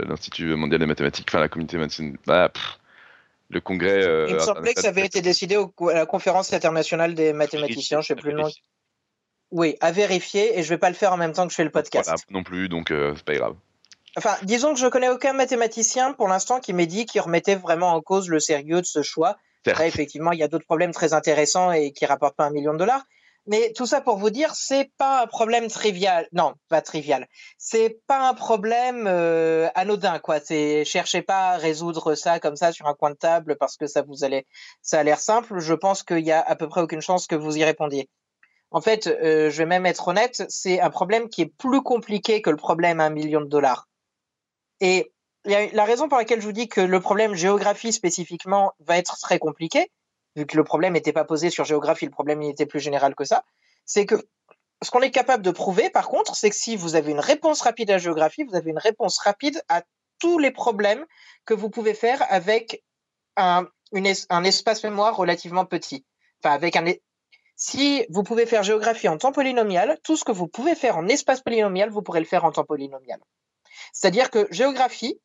l'Institut mondial des mathématiques, enfin la communauté mathématique. Bah, pff, le congrès. euh, Il me semblait que ça avait été décidé au- à la conférence internationale des mathématiciens, je sais plus le nom. Oui, à vérifier, et je vais pas le faire en même temps que je fais le podcast. Voilà, non plus, donc euh, c'est pas grave. Enfin, disons que je connais aucun mathématicien pour l'instant qui m'ait dit qu'il remettait vraiment en cause le sérieux de ce choix. Après, effectivement, il y a d'autres problèmes très intéressants et qui rapportent pas un million de dollars. Mais tout ça pour vous dire, c'est pas un problème trivial. Non, pas trivial. C'est pas un problème euh, anodin, quoi. C'est cherchez pas à résoudre ça comme ça sur un coin de table parce que ça vous allait, ça a l'air simple. Je pense qu'il y a à peu près aucune chance que vous y répondiez. En fait, euh, je vais même être honnête, c'est un problème qui est plus compliqué que le problème à un million de dollars. Et la raison pour laquelle je vous dis que le problème géographie spécifiquement va être très compliqué, vu que le problème n'était pas posé sur géographie, le problème il était plus général que ça, c'est que ce qu'on est capable de prouver, par contre, c'est que si vous avez une réponse rapide à géographie, vous avez une réponse rapide à tous les problèmes que vous pouvez faire avec un, espace mémoire relativement petit. Enfin, avec un, si vous pouvez faire géographie en temps polynomial, tout ce que vous pouvez faire en espace polynomial, vous pourrez le faire en temps polynomial. C'est-à-dire que géographie,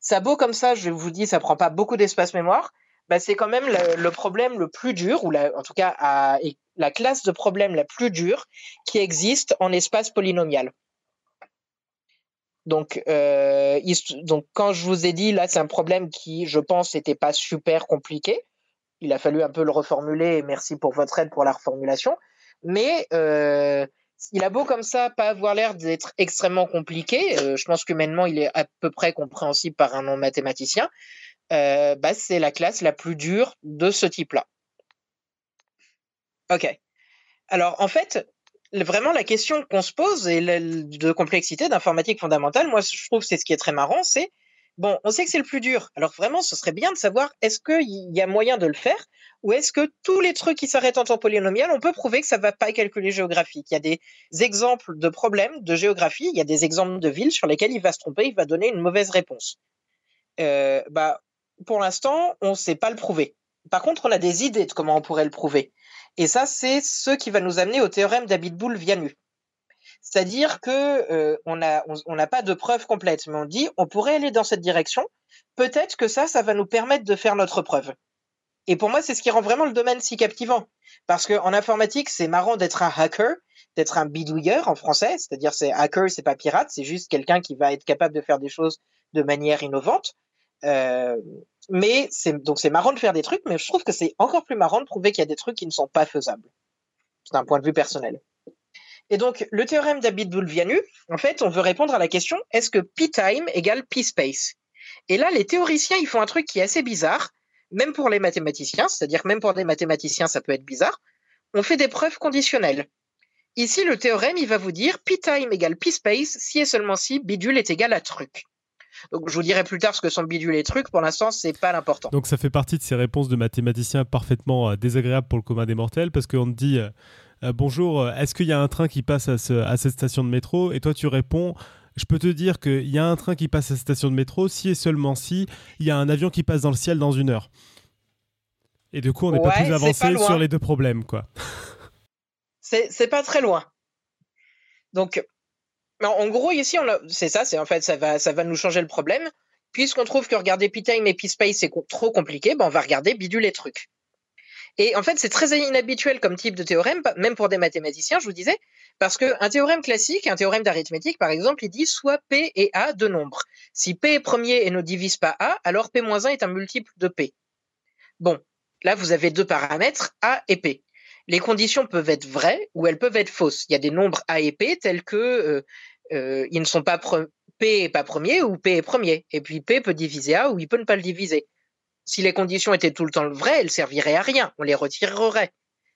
ça beau comme ça, je vous dis, ça prend pas beaucoup d'espace mémoire, bah, c'est quand même le, problème le plus dur, ou en tout cas la classe de problème la plus dure qui existe en espace polynomial. Donc, euh, donc quand je vous ai dit, là, c'est un problème qui, je pense, n'était pas super compliqué. Il a fallu un peu le reformuler, et merci pour votre aide pour la reformulation. Mais euh, il a beau comme ça pas avoir l'air d'être extrêmement compliqué, euh, je pense qu'humainement, il est à peu près compréhensible par un non-mathématicien. Euh, bah, c'est la classe la plus dure de ce type-là. Ok. Alors, en fait, vraiment, la question qu'on se pose et de complexité d'informatique fondamentale, moi, je trouve que c'est ce qui est très marrant, c'est bon, on sait que c'est le plus dur. Alors, vraiment, ce serait bien de savoir est-ce qu'il y a moyen de le faire ou est-ce que tous les trucs qui s'arrêtent en temps polynomial, on peut prouver que ça va pas calculer géographique Il y a des exemples de problèmes de géographie, il y a des exemples de villes sur lesquelles il va se tromper, il va donner une mauvaise réponse. Euh, bah, pour l'instant, on ne sait pas le prouver. Par contre, on a des idées de comment on pourrait le prouver. Et ça, c'est ce qui va nous amener au théorème d'Abitboul-Vianu. C'est-à-dire que euh, on n'a on, pas de preuve complète, mais on dit on pourrait aller dans cette direction. Peut-être que ça, ça va nous permettre de faire notre preuve. Et pour moi, c'est ce qui rend vraiment le domaine si captivant. Parce qu'en informatique, c'est marrant d'être un hacker, d'être un bidouilleur en français. C'est-à-dire, c'est hacker, c'est pas pirate, c'est juste quelqu'un qui va être capable de faire des choses de manière innovante. Euh, mais c'est donc c'est marrant de faire des trucs, mais je trouve que c'est encore plus marrant de prouver qu'il y a des trucs qui ne sont pas faisables. C'est un point de vue personnel. Et donc, le théorème d'Abitboul-Vianu, en fait, on veut répondre à la question est-ce que p-time égale p-space Et là, les théoriciens, ils font un truc qui est assez bizarre, même pour les mathématiciens, c'est-à-dire même pour des mathématiciens, ça peut être bizarre. On fait des preuves conditionnelles. Ici, le théorème, il va vous dire p-time égale p-space si et seulement si bidule est égal à truc. Donc, je vous dirai plus tard ce que sont bidule et truc. Pour l'instant, c'est pas l'important. Donc ça fait partie de ces réponses de mathématiciens parfaitement euh, désagréables pour le commun des mortels parce qu'on te dit euh, euh, bonjour, est-ce qu'il y a un train qui passe à, ce- à cette station de métro? Et toi tu réponds je peux te dire qu'il y a un train qui passe à cette station de métro si et seulement si il y a un avion qui passe dans le ciel dans une heure. Et du coup on n'est pas plus avancé sur les deux problèmes quoi. C'est pas très loin. Donc, en gros, ici, c'est ça, en fait, ça va, nous changer le problème. Puisqu'on trouve que regarder p-time et p-space c'est trop compliqué, ben on va regarder bidule et trucs. Et en fait, c'est très inhabituel comme type de théorème, même pour des mathématiciens, je vous disais, parce qu'un théorème classique, un théorème d'arithmétique, par exemple, il dit soit P et A deux nombres. Si P est premier et ne divise pas A, alors P-1 est un multiple de P. Bon, là, vous avez deux paramètres, A et P. Les conditions peuvent être vraies ou elles peuvent être fausses. Il y a des nombres A et P tels que euh, euh, ils ne sont pas P est pas premier ou P est premier. Et puis P peut diviser A ou il peut ne pas le diviser. Si les conditions étaient tout le temps vraies, elles serviraient à rien. On les retirerait.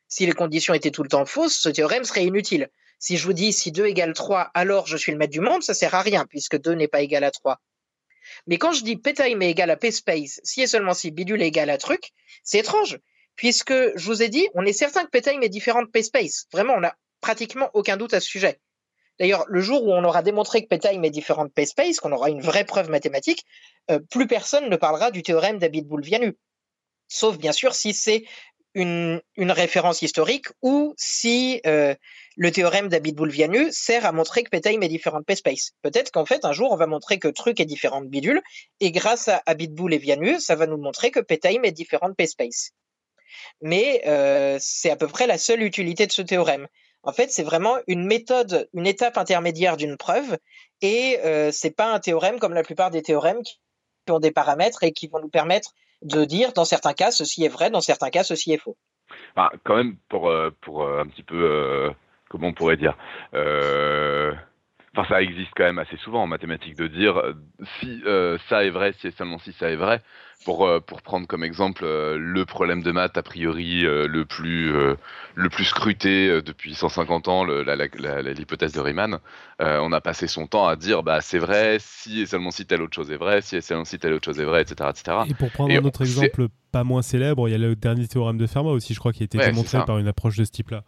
Si les conditions étaient tout le temps fausses, ce théorème serait inutile. Si je vous dis si 2 égale 3, alors je suis le maître du monde, ça sert à rien puisque 2 n'est pas égal à 3. Mais quand je dis p-time est égal à p-space, si et seulement si bidule est égal à truc, c'est étrange puisque je vous ai dit, on est certain que p-time est différent de p-space. Vraiment, on n'a pratiquement aucun doute à ce sujet. D'ailleurs, le jour où on aura démontré que p-time est différent de p-space, qu'on aura une vraie preuve mathématique, euh, plus personne ne parlera du théorème d'Abitboul-Vianu. Sauf bien sûr si c'est une, référence historique ou si euh, le théorème d'Abitboul-Vianu sert à montrer que P-time est différent de P-space. Peut-être qu'en fait, un jour, on va montrer que truc est différent de bidule, et grâce à Abitboul et Vianu, ça va nous montrer que P-time est différent de P-space. Mais euh, c'est à peu près la seule utilité de ce théorème. En fait, c'est vraiment une méthode, une étape intermédiaire d'une preuve, et euh, c'est pas un théorème comme la plupart des théorèmes qui ont des paramètres et qui vont nous permettre de dire dans certains cas ceci est vrai, dans certains cas ceci est faux. Bah, quand même, pour, euh, euh, un petit peu, comment on pourrait dire, enfin ça existe quand même assez souvent en mathématiques de dire euh, si euh, ça est vrai, si et seulement si ça est vrai. Pour, euh, pour prendre comme exemple euh, le problème de maths a priori le plus le plus scruté depuis 150 ans, l'hypothèse de Riemann, on a passé son temps à dire bah c'est vrai si et seulement si telle autre chose est vraie, si et seulement si telle autre chose est vraie, etc. etc. Et pour prendre Et un autre exemple pas moins célèbre, il y a le dernier théorème de Fermat aussi, je crois, qui a été Ouais, démontré par une approche de ce type-là.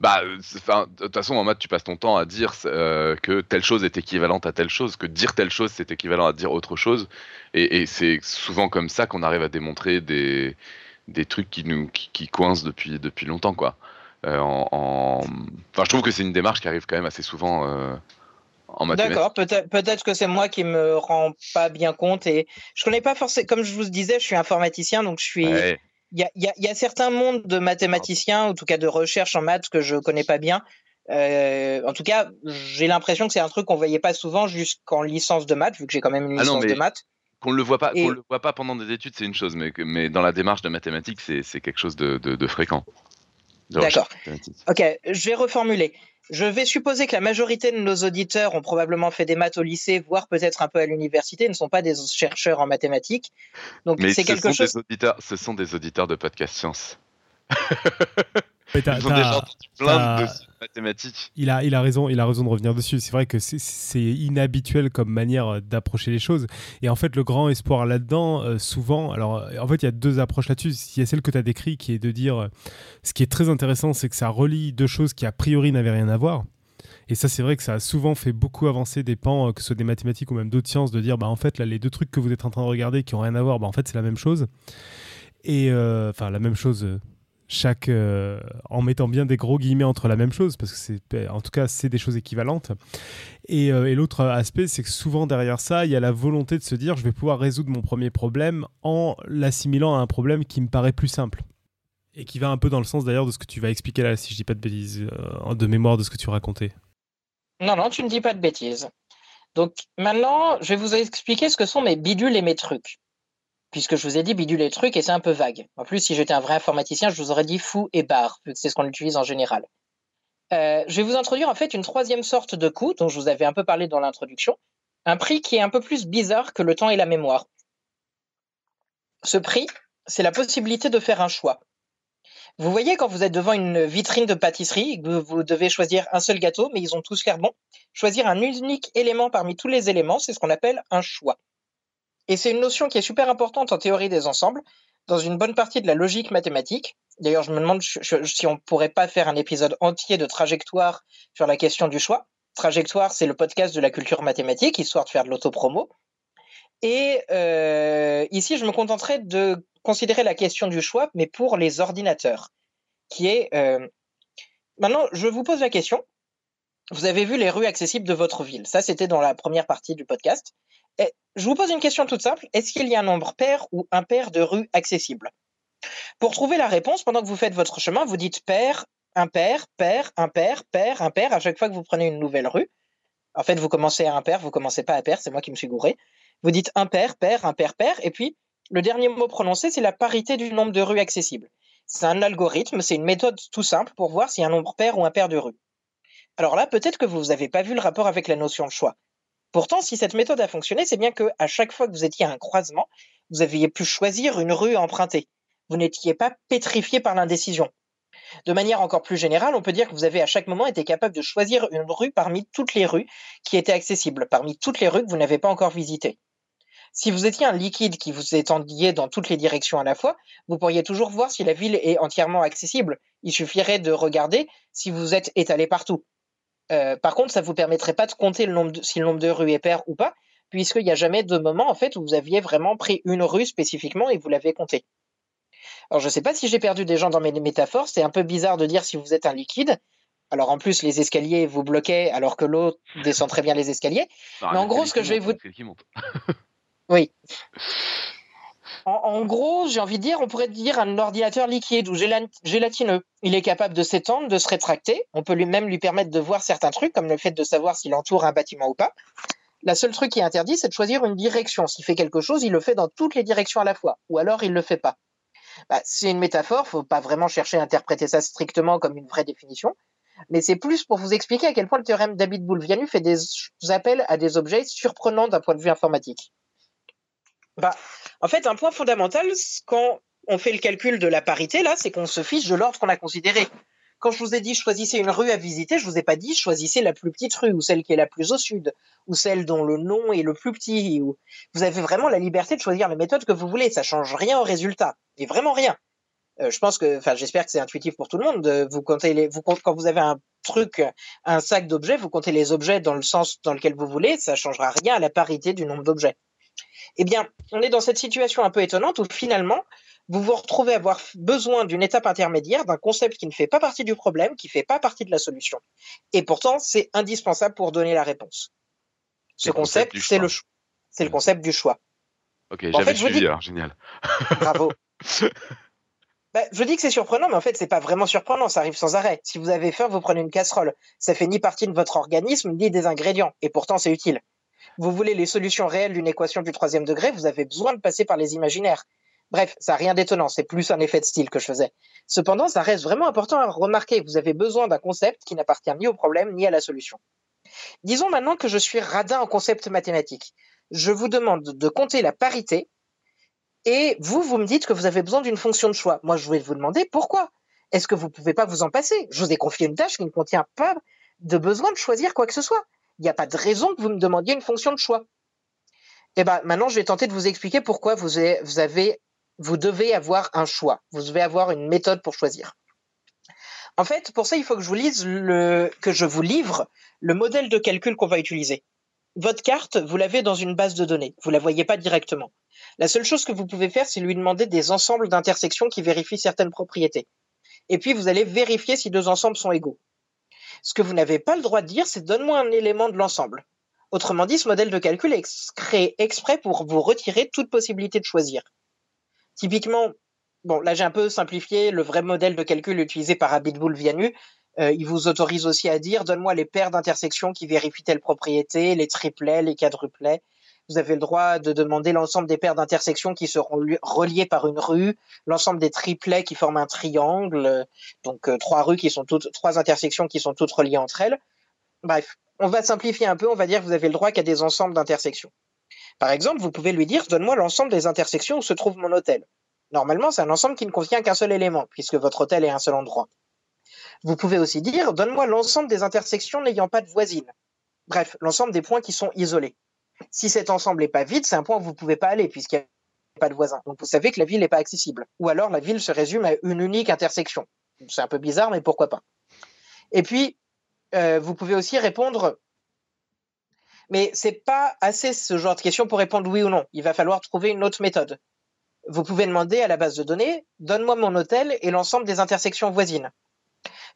Bah, euh, de toute façon, en maths, tu passes ton temps à dire euh, que telle chose est équivalente à telle chose, que dire telle chose, c'est équivalent à dire autre chose. Et, et c'est souvent comme ça qu'on arrive à démontrer des, des trucs qui nous qui, qui coincent depuis, depuis longtemps, quoi. Euh, en, en- Enfin, je trouve que c'est une démarche qui arrive quand même assez souvent euh, en mathématiques. D'accord, peut-être que c'est moi qui me rends pas bien compte et je connais pas forcément, comme je vous disais, je suis informaticien, donc je suis. Ouais. Il y a, y a- il y a certains mondes de mathématiciens, en tout cas de recherche en maths, que je connais pas bien. Euh, en tout cas, j'ai l'impression que c'est un truc qu'on voyait pas souvent jusqu'en licence de maths, vu que j'ai quand même une Ah non, licence mais- de maths. Qu'on le voit pas, Et- qu'on le voit pas pendant des études, c'est une chose, mais, dans la démarche de mathématiques, c'est c'est quelque chose de, de, de fréquent. D'accord. Ok, je vais reformuler. Je vais supposer que la majorité de nos auditeurs ont probablement fait des maths au lycée, voire peut-être un peu à l'université, ne sont pas des chercheurs en mathématiques. Donc Mais c'est ce quelque sont chose. des auditeurs, ce sont des auditeurs de podcast science. Mais t'as- Ils ont t'as- déjà entendu plein t'as- de dossiers de mathématiques. Il a, il a raison, il a raison de revenir dessus. C'est vrai que c'est- inhabituel comme manière euh, d'approcher les choses. Et en fait, le grand espoir là-dedans, euh, souvent, alors euh, en fait, il y a deux approches là-dessus. Il y a celle que tu as décrite qui est de dire, euh, ce qui est très intéressant, c'est que ça relie deux choses qui a priori n'avaient rien à voir. Et ça, c'est vrai que ça a souvent fait beaucoup avancer des pans, euh, que ce soit des mathématiques ou même d'autres sciences, de dire, bah en fait, là, les deux trucs que vous êtes en train de regarder qui ont rien à voir, bah en fait, c'est la même chose. Et enfin, la même chose. Chaque euh, en mettant bien des gros guillemets entre la même chose parce que c'est en tout cas c'est des choses équivalentes et, euh, et l'autre aspect c'est que souvent derrière ça il y a la volonté de se dire je vais pouvoir résoudre mon premier problème en l'assimilant à un problème qui me paraît plus simple et qui va un peu dans le sens d'ailleurs de ce que tu vas expliquer là si je dis pas de bêtises euh, de mémoire de ce que tu racontais Non, non, tu ne dis pas de bêtises. Donc maintenant, je vais vous expliquer ce que sont mes bidules et mes trucs. Puisque je vous ai dit bidules et trucs et c'est un peu vague. En plus, si j'étais un vrai informaticien, je vous aurais dit fou et barre, vu que c'est ce qu'on utilise en général. Euh, je vais vous introduire en fait une troisième sorte de coût dont je vous avais un peu parlé dans l'introduction. Un prix qui est un peu plus bizarre que le temps et la mémoire. Ce prix, c'est la possibilité de faire un choix. Vous voyez quand vous êtes devant une vitrine de pâtisserie, vous devez choisir un seul gâteau, mais ils ont tous l'air bons. Choisir un unique élément parmi tous les éléments, c'est ce qu'on appelle un choix. Et c'est une notion qui est super importante en théorie des ensembles, dans une bonne partie de la logique mathématique. D'ailleurs, je me demande si on pourrait pas faire un épisode entier de trajectoire sur la question du choix. Trajectoire, c'est le podcast de la culture mathématique, histoire de faire de l'autopromo. Et euh, ici, je me contenterai de considérer la question du choix, mais pour les ordinateurs, qui est... Euh... Maintenant, je vous pose la question. Vous avez vu les rues accessibles de votre ville. Ça, c'était dans la première partie du podcast. Et je vous pose une question toute simple. Est-ce qu'il y a un nombre pair ou impair de rues accessibles? Pour trouver la réponse, pendant que vous faites votre chemin, vous dites pair, impair, pair, impair, pair, impair à chaque fois que vous prenez une nouvelle rue. En fait, vous commencez à impair, vous commencez pas à pair, c'est moi qui me suis gouré. Vous dites impair, pair, impair, pair, et puis le dernier mot prononcé, c'est la parité du nombre de rues accessibles. C'est un algorithme, c'est une méthode tout simple pour voir s'il y a un nombre pair ou impair de rues. Alors là, peut-être que vous n'avez pas vu le rapport avec la notion de choix. Pourtant, si cette méthode a fonctionné, c'est bien que à chaque fois que vous étiez à un croisement, vous aviez pu choisir une rue à emprunter. Vous n'étiez pas pétrifié par l'indécision. De manière encore plus générale, on peut dire que vous avez à chaque moment été capable de choisir une rue parmi toutes les rues qui étaient accessibles, parmi toutes les rues que vous n'avez pas encore visitées. Si vous étiez un liquide qui vous étendiez dans toutes les directions à la fois, vous pourriez toujours voir si la ville est entièrement accessible. Il suffirait de regarder si vous êtes étalé partout. Euh, par contre, ça ne vous permettrait pas de compter le nombre de, si le nombre de rues est pair ou pas, puisqu'il n'y a jamais de moment en fait où vous aviez vraiment pris une rue spécifiquement et vous l'avez compté. Alors, je ne sais pas si j'ai perdu des gens dans mes métaphores. C'est un peu bizarre de dire si vous êtes un liquide. Alors, en plus, les escaliers vous bloquaient alors que l'eau descend très bien les escaliers. Mais en gros, ce que je vais vous. Oui. En, gros, j'ai envie de dire, on pourrait dire un ordinateur liquide ou gélatineux. Il est capable de s'étendre, de se rétracter. On peut lui même lui permettre de voir certains trucs, comme le fait de savoir s'il entoure un bâtiment ou pas. La seule truc qui est interdit, c'est de choisir une direction. S'il fait quelque chose, il le fait dans toutes les directions à la fois, ou alors il ne le fait pas. Bah, c'est une métaphore, faut pas vraiment chercher à interpréter ça strictement comme une vraie définition, mais c'est plus pour vous expliquer à quel point le théorème d'Abitboul-Vianu fait des appels à des objets surprenants d'un point de vue informatique. Bah, en fait, un point fondamental, quand on fait le calcul de la parité, là, c'est qu'on se fiche de l'ordre qu'on a considéré. Quand je vous ai dit choisissez une rue à visiter, je vous ai pas dit choisissez la plus petite rue ou celle qui est la plus au sud ou celle dont le nom est le plus petit. Ou... Vous avez vraiment la liberté de choisir la méthode que vous voulez. Ça change rien au résultat, et vraiment rien. Euh, je pense que, enfin, j'espère que c'est intuitif pour tout le monde. De, vous comptez quand vous avez un truc, un sac d'objets, vous comptez les objets dans le sens dans lequel vous voulez. Ça changera rien à la parité du nombre d'objets. Eh bien, on est dans cette situation un peu étonnante où finalement, vous vous retrouvez à avoir besoin d'une étape intermédiaire, d'un concept qui ne fait pas partie du problème, qui ne fait pas partie de la solution. Et pourtant, c'est indispensable pour donner la réponse. Ce concept, c'est le, c'est le concept du choix. Ok, j'avais suivi, génial. Bravo. Bah, je dis que c'est surprenant, mais en fait, c'est pas vraiment surprenant, ça arrive sans arrêt. Si vous avez faim, vous prenez une casserole. Ça fait ni partie de votre organisme, ni des ingrédients, et pourtant c'est utile vous voulez les solutions réelles d'une équation du troisième degré, vous avez besoin de passer par les imaginaires. Bref, ça n'a rien d'étonnant, c'est plus un effet de style que je faisais. Cependant, ça reste vraiment important à remarquer. Vous avez besoin d'un concept qui n'appartient ni au problème ni à la solution. Disons maintenant que je suis radin en concept mathématique. Je vous demande de compter la parité et vous, vous me dites que vous avez besoin d'une fonction de choix. Moi, je vais vous demander pourquoi. Est-ce que vous ne pouvez pas vous en passer? Je vous ai confié une tâche qui ne contient pas de besoin de choisir quoi que ce soit il n'y a pas de raison que vous me demandiez une fonction de choix. Eh ben, maintenant, je vais tenter de vous expliquer pourquoi vous devez avoir un choix. Vous devez avoir une méthode pour choisir. En fait, pour ça, il faut que je vous lise que je vous livre le modèle de calcul qu'on va utiliser. Votre carte, vous l'avez dans une base de données. Vous la voyez pas directement. La seule chose que vous pouvez faire, c'est lui demander des ensembles d'intersections qui vérifient certaines propriétés. Et puis, vous allez vérifier si deux ensembles sont égaux. Ce que vous n'avez pas le droit de dire, c'est donne-moi un élément de l'ensemble. Autrement dit, ce modèle de calcul est créé exprès pour vous retirer toute possibilité de choisir. Typiquement, bon, là j'ai un peu simplifié le vrai modèle de calcul utilisé par Abitbull Vianu. Euh, il vous autorise aussi à dire donne-moi les paires d'intersections qui vérifient telle propriété, les triplets, les quadruplets vous avez le droit de demander l'ensemble des paires d'intersections qui seront reliées par une rue, l'ensemble des triplets qui forment un triangle, donc euh, trois rues qui sont toutes, trois intersections qui sont toutes reliées entre elles. Bref, on va simplifier un peu, on va dire que vous avez le droit qu'à des ensembles d'intersections. Par exemple, vous pouvez lui dire donne-moi l'ensemble des intersections où se trouve mon hôtel. Normalement, c'est un ensemble qui ne contient qu'un seul élément, puisque votre hôtel est un seul endroit. Vous pouvez aussi dire donne-moi l'ensemble des intersections n'ayant pas de voisine. Bref, l'ensemble des points qui sont isolés. Si cet ensemble n'est pas vide, c'est un point où vous ne pouvez pas aller puisqu'il n'y a pas de voisin. Donc vous savez que la ville n'est pas accessible. Ou alors la ville se résume à une unique intersection. C'est un peu bizarre, mais pourquoi pas. Et puis, euh, vous pouvez aussi répondre. Mais c'est pas assez ce genre de question pour répondre oui ou non. Il va falloir trouver une autre méthode. Vous pouvez demander à la base de données, donne-moi mon hôtel et l'ensemble des intersections voisines.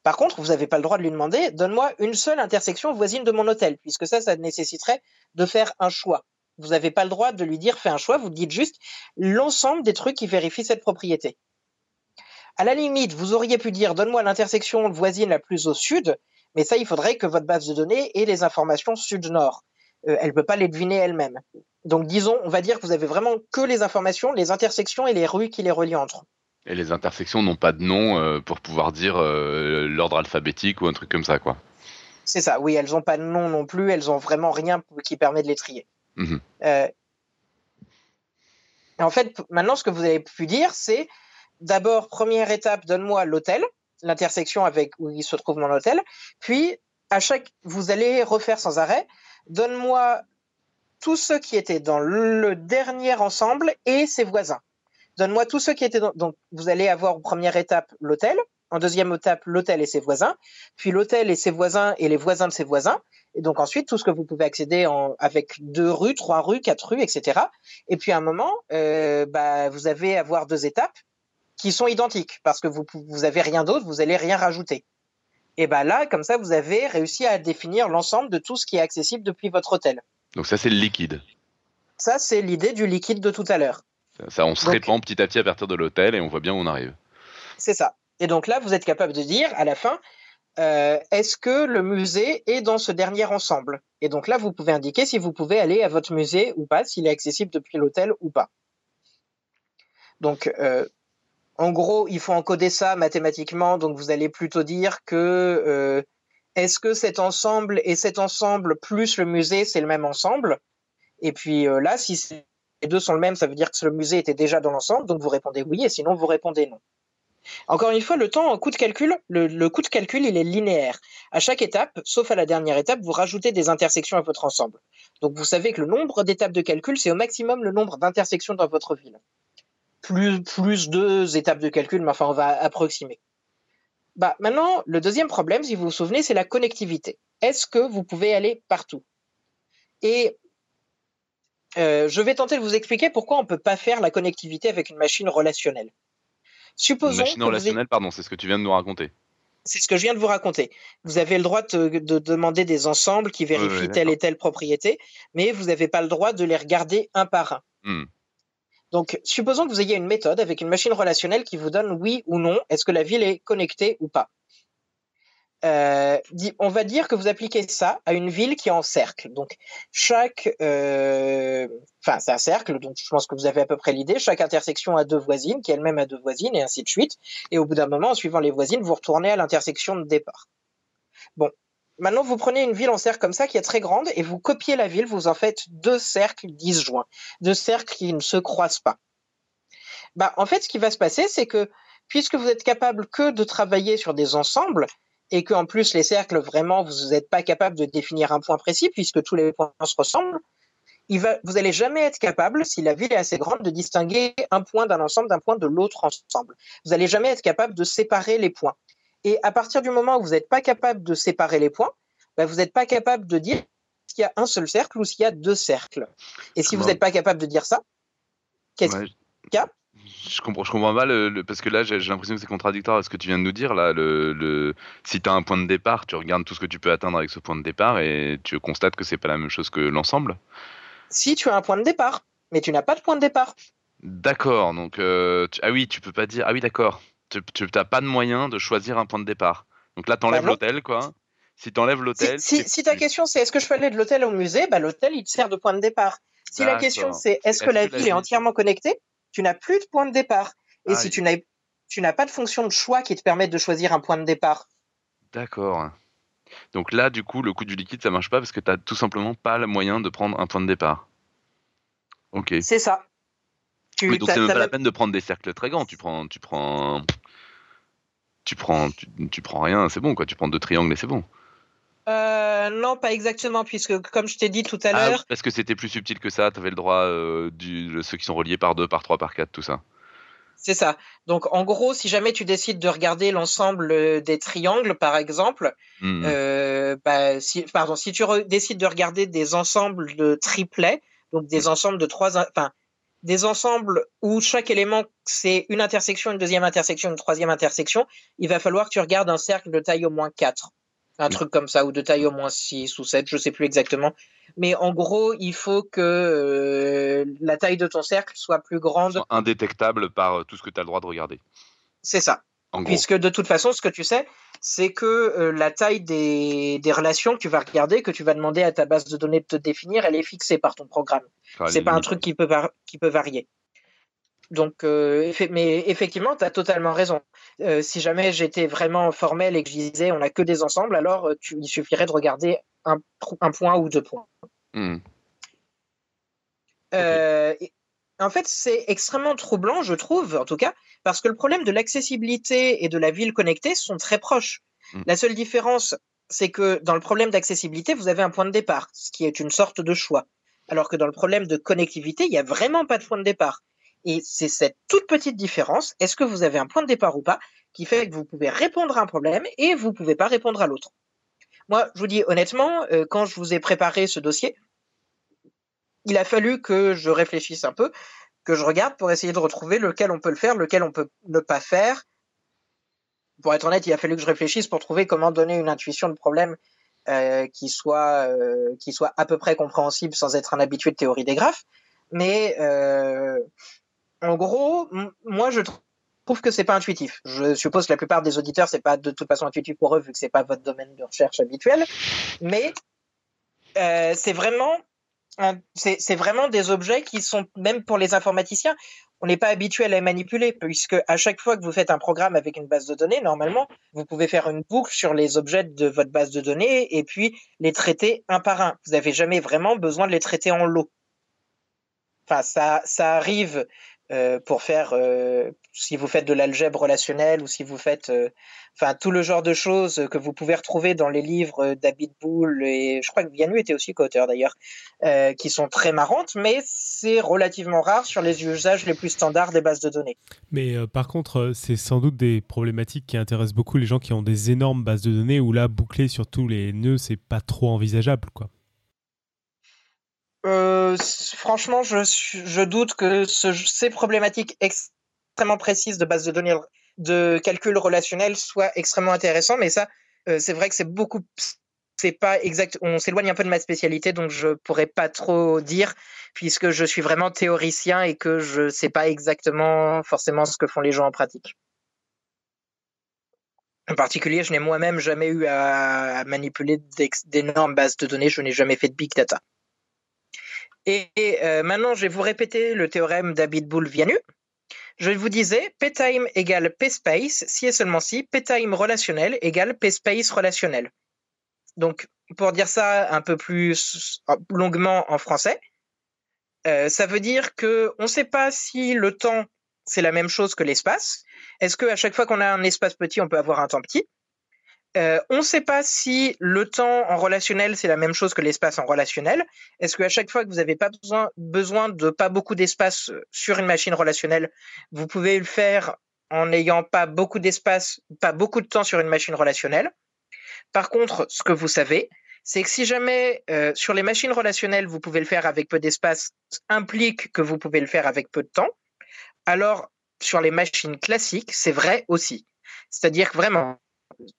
Par contre, vous n'avez pas le droit de lui demander donne-moi une seule intersection voisine de mon hôtel, puisque ça, ça nécessiterait de faire un choix. Vous n'avez pas le droit de lui dire fais un choix, vous dites juste l'ensemble des trucs qui vérifient cette propriété. À la limite, vous auriez pu dire donne-moi l'intersection voisine la plus au sud, mais ça, il faudrait que votre base de données ait les informations sud-nord. Euh, elle ne peut pas les deviner elle-même. Donc disons, on va dire que vous avez vraiment que les informations, les intersections et les rues qui les relient entre eux. Et les intersections n'ont pas de nom euh, pour pouvoir dire euh, l'ordre alphabétique ou un truc comme ça, quoi. C'est ça, oui, elles n'ont pas de nom non plus, elles n'ont vraiment rien qui permet de les trier. Mhm. Euh, en fait, maintenant, ce que vous avez pu dire, c'est d'abord, première étape, donne-moi l'hôtel, l'intersection avec où il se trouve mon hôtel, puis à chaque, vous allez refaire sans arrêt, donne-moi tous ceux qui étaient dans le dernier ensemble et ses voisins. Donne-moi tous ceux qui étaient dans... Donc, vous allez avoir en première étape l'hôtel, en deuxième étape l'hôtel et ses voisins, puis l'hôtel et ses voisins et les voisins de ses voisins, et donc ensuite tout ce que vous pouvez accéder en, avec deux rues, trois rues, quatre rues, etc. Et puis à un moment, euh, bah, vous avez avoir deux étapes. qui sont identiques parce que vous vous avez rien d'autre, vous allez rien rajouter. Et ben là, comme ça, vous avez réussi à définir l'ensemble de tout ce qui est accessible depuis votre hôtel. Donc ça, c'est le liquide. Ça, c'est l'idée du liquide de tout à l'heure. Ça, on se répand petit à petit à partir de l'hôtel et on voit bien où on arrive. C'est ça. Et donc là, vous êtes capable de dire à la fin, euh, est-ce que le musée est dans ce dernier ensemble? Et donc là, vous pouvez indiquer si vous pouvez aller à votre musée ou pas, s'il est accessible depuis l'hôtel ou pas. Donc, euh, en gros, il faut encoder ça mathématiquement. Donc, vous allez plutôt dire que euh, est-ce que cet ensemble et cet ensemble plus le musée, c'est le même ensemble? Et puis là, si les deux sont le même, ça veut dire que le musée était déjà dans l'ensemble. Donc, vous répondez oui, et sinon, vous répondez non. Encore une fois, le temps en coût de calcul, le, coût de calcul, il est linéaire. À chaque étape, sauf à la dernière étape, vous rajoutez des intersections à votre ensemble. Donc vous savez que le nombre d'étapes de calcul, c'est au maximum le nombre d'intersections dans votre ville plus, plus deux étapes de calcul, mais enfin, on va approximer. Bah, maintenant, le deuxième problème, si vous vous souvenez, c'est la connectivité. Est-ce que vous pouvez aller partout? Et euh, je vais tenter de vous expliquer pourquoi on ne peut pas faire la connectivité avec une machine relationnelle. Supposons une machine relationnelle, pardon, c'est ce que tu viens de nous raconter. C'est ce que je viens de vous raconter. Vous avez le droit de, de demander des ensembles qui vérifient telle et telle propriété, mais vous n'avez pas le droit de les regarder un par un. Hmm. Donc, supposons que vous ayez une méthode avec une machine relationnelle qui vous donne oui ou non, est-ce que la ville est connectée ou pas. Euh, on va dire que vous appliquez ça à une ville qui est en cercle. Donc, chaque. Euh, enfin, c'est un cercle, donc je pense que vous avez à peu près l'idée. Chaque intersection a deux voisines, qui elle-même a deux voisines, et ainsi de suite. Et au bout d'un moment, en suivant les voisines, vous retournez à l'intersection de départ. Bon, Maintenant, vous prenez une ville en cercle comme ça qui est très grande et vous copiez la ville, vous en faites deux cercles disjoints, deux cercles qui ne se croisent pas. Bah, en fait, ce qui va se passer, c'est que puisque vous êtes capable que de travailler sur des ensembles et qu'en plus les cercles, vraiment, vous n'êtes pas capable de définir un point précis puisque tous les points se ressemblent, il va, vous n'allez jamais être capable, si la ville est assez grande, de distinguer un point d'un ensemble d'un point de l'autre ensemble. Vous n'allez jamais être capable de séparer les points. Et à partir du moment où vous n'êtes pas capable de séparer les points, bah, vous n'êtes pas capable de dire s'il y a un seul cercle ou s'il y a deux cercles. Et si vous n'êtes pas capable de dire ça, qu'est-ce qu'il y a? Je comprends, je comprends mal parce que là j'ai l'impression que c'est contradictoire à ce que tu viens de nous dire là. Le, si tu as un point de départ, tu regardes tout ce que tu peux atteindre avec ce point de départ et tu constates que c'est pas la même chose que l'ensemble. Si tu as un point de départ, mais tu n'as pas de point de départ. D'accord, donc euh, ah oui, tu peux pas dire ah oui d'accord tu n'as pas de moyen de choisir un point de départ. Donc là, tu enlèves bah l'hôtel, quoi. Si tu enlèves l'hôtel. Si, ta question c'est est-ce que je peux aller de l'hôtel au musée, bah, l'hôtel, il te sert de point de départ. Si la question c'est est-ce que, la ville est entièrement connectée, tu n'as plus de point de départ. Et si tu n'as, tu n'as pas de fonction de choix qui te permette de choisir un point de départ. D'accord. Donc là, du coup, le coût du liquide, ça marche pas parce que tu n'as tout simplement pas le moyen de prendre un point de départ. Ok. C'est ça. Tu, mais donc c'est même pas la peine de prendre des cercles très grands. Tu prends, tu prends, tu prends, tu, prends rien, c'est bon quoi. Tu prends deux triangles et c'est bon. Euh, non, pas exactement, puisque comme je t'ai dit tout à ah l'heure. parce que c'était plus subtil que ça. Tu avais le droit euh, du, ceux qui sont reliés par deux, par trois, par quatre, tout ça. C'est ça. Donc en gros, si jamais tu décides de regarder l'ensemble euh, des triangles, par exemple, mmh, mmh. bah, si, pardon, si tu décides de regarder des ensembles de triplets, donc des mmh. ensembles de trois, enfin des ensembles où chaque élément c'est une intersection, une deuxième intersection, une troisième intersection, il va falloir que tu regardes un cercle de taille au moins 4. Un truc comme ça, ou de taille au moins 6 ou 7, je sais plus exactement. Mais en gros, il faut que euh, la taille de ton cercle soit plus grande. Soit indétectable par euh, tout ce que tu as le droit de regarder. C'est ça. Puisque de toute façon, ce que tu sais, c'est que euh, la taille des, relations que tu vas regarder, que tu vas demander à ta base de données de te définir, elle est fixée par ton programme. c'est pas un truc qui peut, qui peut varier. Donc, euh, mais effectivement, tu as totalement raison. Euh, si jamais j'étais vraiment formel et que je disais on n'a que des ensembles, alors tu, il suffirait de regarder un, point ou deux points. Hmm. en fait, c'est extrêmement troublant, je trouve, en tout cas, parce que le problème de l'accessibilité et de la ville connectée sont très proches. Mm. La seule différence, c'est que dans le problème d'accessibilité, vous avez un point de départ, ce qui est une sorte de choix. Alors que dans le problème de connectivité, il n'y a vraiment pas de point de départ. Et c'est cette toute petite différence, est-ce que vous avez un point de départ ou pas, qui fait que vous pouvez répondre à un problème et vous ne pouvez pas répondre à l'autre? Moi, je vous dis honnêtement, euh, quand je vous ai préparé ce dossier, il a fallu que je réfléchisse un peu que je regarde pour essayer de retrouver lequel on peut le faire, lequel on peut ne pas faire. Pour être honnête, il a fallu que je réfléchisse pour trouver comment donner une intuition de problème euh, qui soit euh, qui soit à peu près compréhensible sans être un habitué de théorie des graphes. Mais en gros, moi je trouve que c'est pas intuitif. Je suppose que la plupart des auditeurs c'est pas de toute façon intuitif pour eux vu que c'est pas votre domaine de recherche habituel. Mais euh, c'est vraiment c'est vraiment des objets qui sont, même pour les informaticiens, on n'est pas habitué à les manipuler, puisque à chaque fois que vous faites un programme avec une base de données, normalement, vous pouvez faire une boucle sur les objets de votre base de données et puis les traiter un par un. Vous n'avez jamais vraiment besoin de les traiter en lot. Enfin, ça, ça arrive euh, pour faire, euh, si vous faites de l'algèbre relationnelle ou si vous faites, euh, enfin, tout le genre de choses que vous pouvez retrouver dans les livres Bull et je crois que Vianu était aussi co-auteur d'ailleurs, qui sont très marrantes, mais c'est relativement rare sur les usages les plus standards des bases de données. Mais par contre, c'est sans doute des problématiques qui intéressent beaucoup les gens qui ont des énormes bases de données où là, boucler sur tous les nœuds, c'est pas trop envisageable, quoi. Euh, franchement, je, doute que ces problématiques extrêmement précises de base de données de calcul relationnel soient extrêmement intéressantes, mais ça, euh, c'est vrai que c'est beaucoup. C'est pas exact. On s'éloigne un peu de ma spécialité, donc je pourrais pas trop dire, puisque je suis vraiment théoricien et que je sais pas exactement forcément ce que font les gens en pratique. En particulier, je n'ai moi-même jamais eu à manipuler d'énormes bases de données. Je n'ai jamais fait de big data. Et, euh, maintenant, je vais vous répéter le théorème d'Abitboul-Vianu. Je vous disais, p-time égale p-space, si et seulement si, p-time relationnel égale p-space relationnel. Donc, pour dire ça un peu plus longuement en français, euh, ça veut dire que on ne sait pas si le temps c'est la même chose que l'espace. Est-ce qu'à chaque fois qu'on a un espace petit, on peut avoir un temps petit? Euh, on ne sait pas si le temps en relationnel, c'est la même chose que l'espace en relationnel. Est-ce qu'à chaque fois que vous n'avez pas besoin, de pas beaucoup d'espace euh, sur une machine relationnelle, vous pouvez le faire en n'ayant pas beaucoup d'espace, pas beaucoup de temps sur une machine relationnelle. Par contre, ce que vous savez, c'est que si jamais euh, sur les machines relationnelles, vous pouvez le faire avec peu d'espace, implique que vous pouvez le faire avec peu de temps. Alors, sur les machines classiques, c'est vrai aussi. C'est-à-dire que vraiment,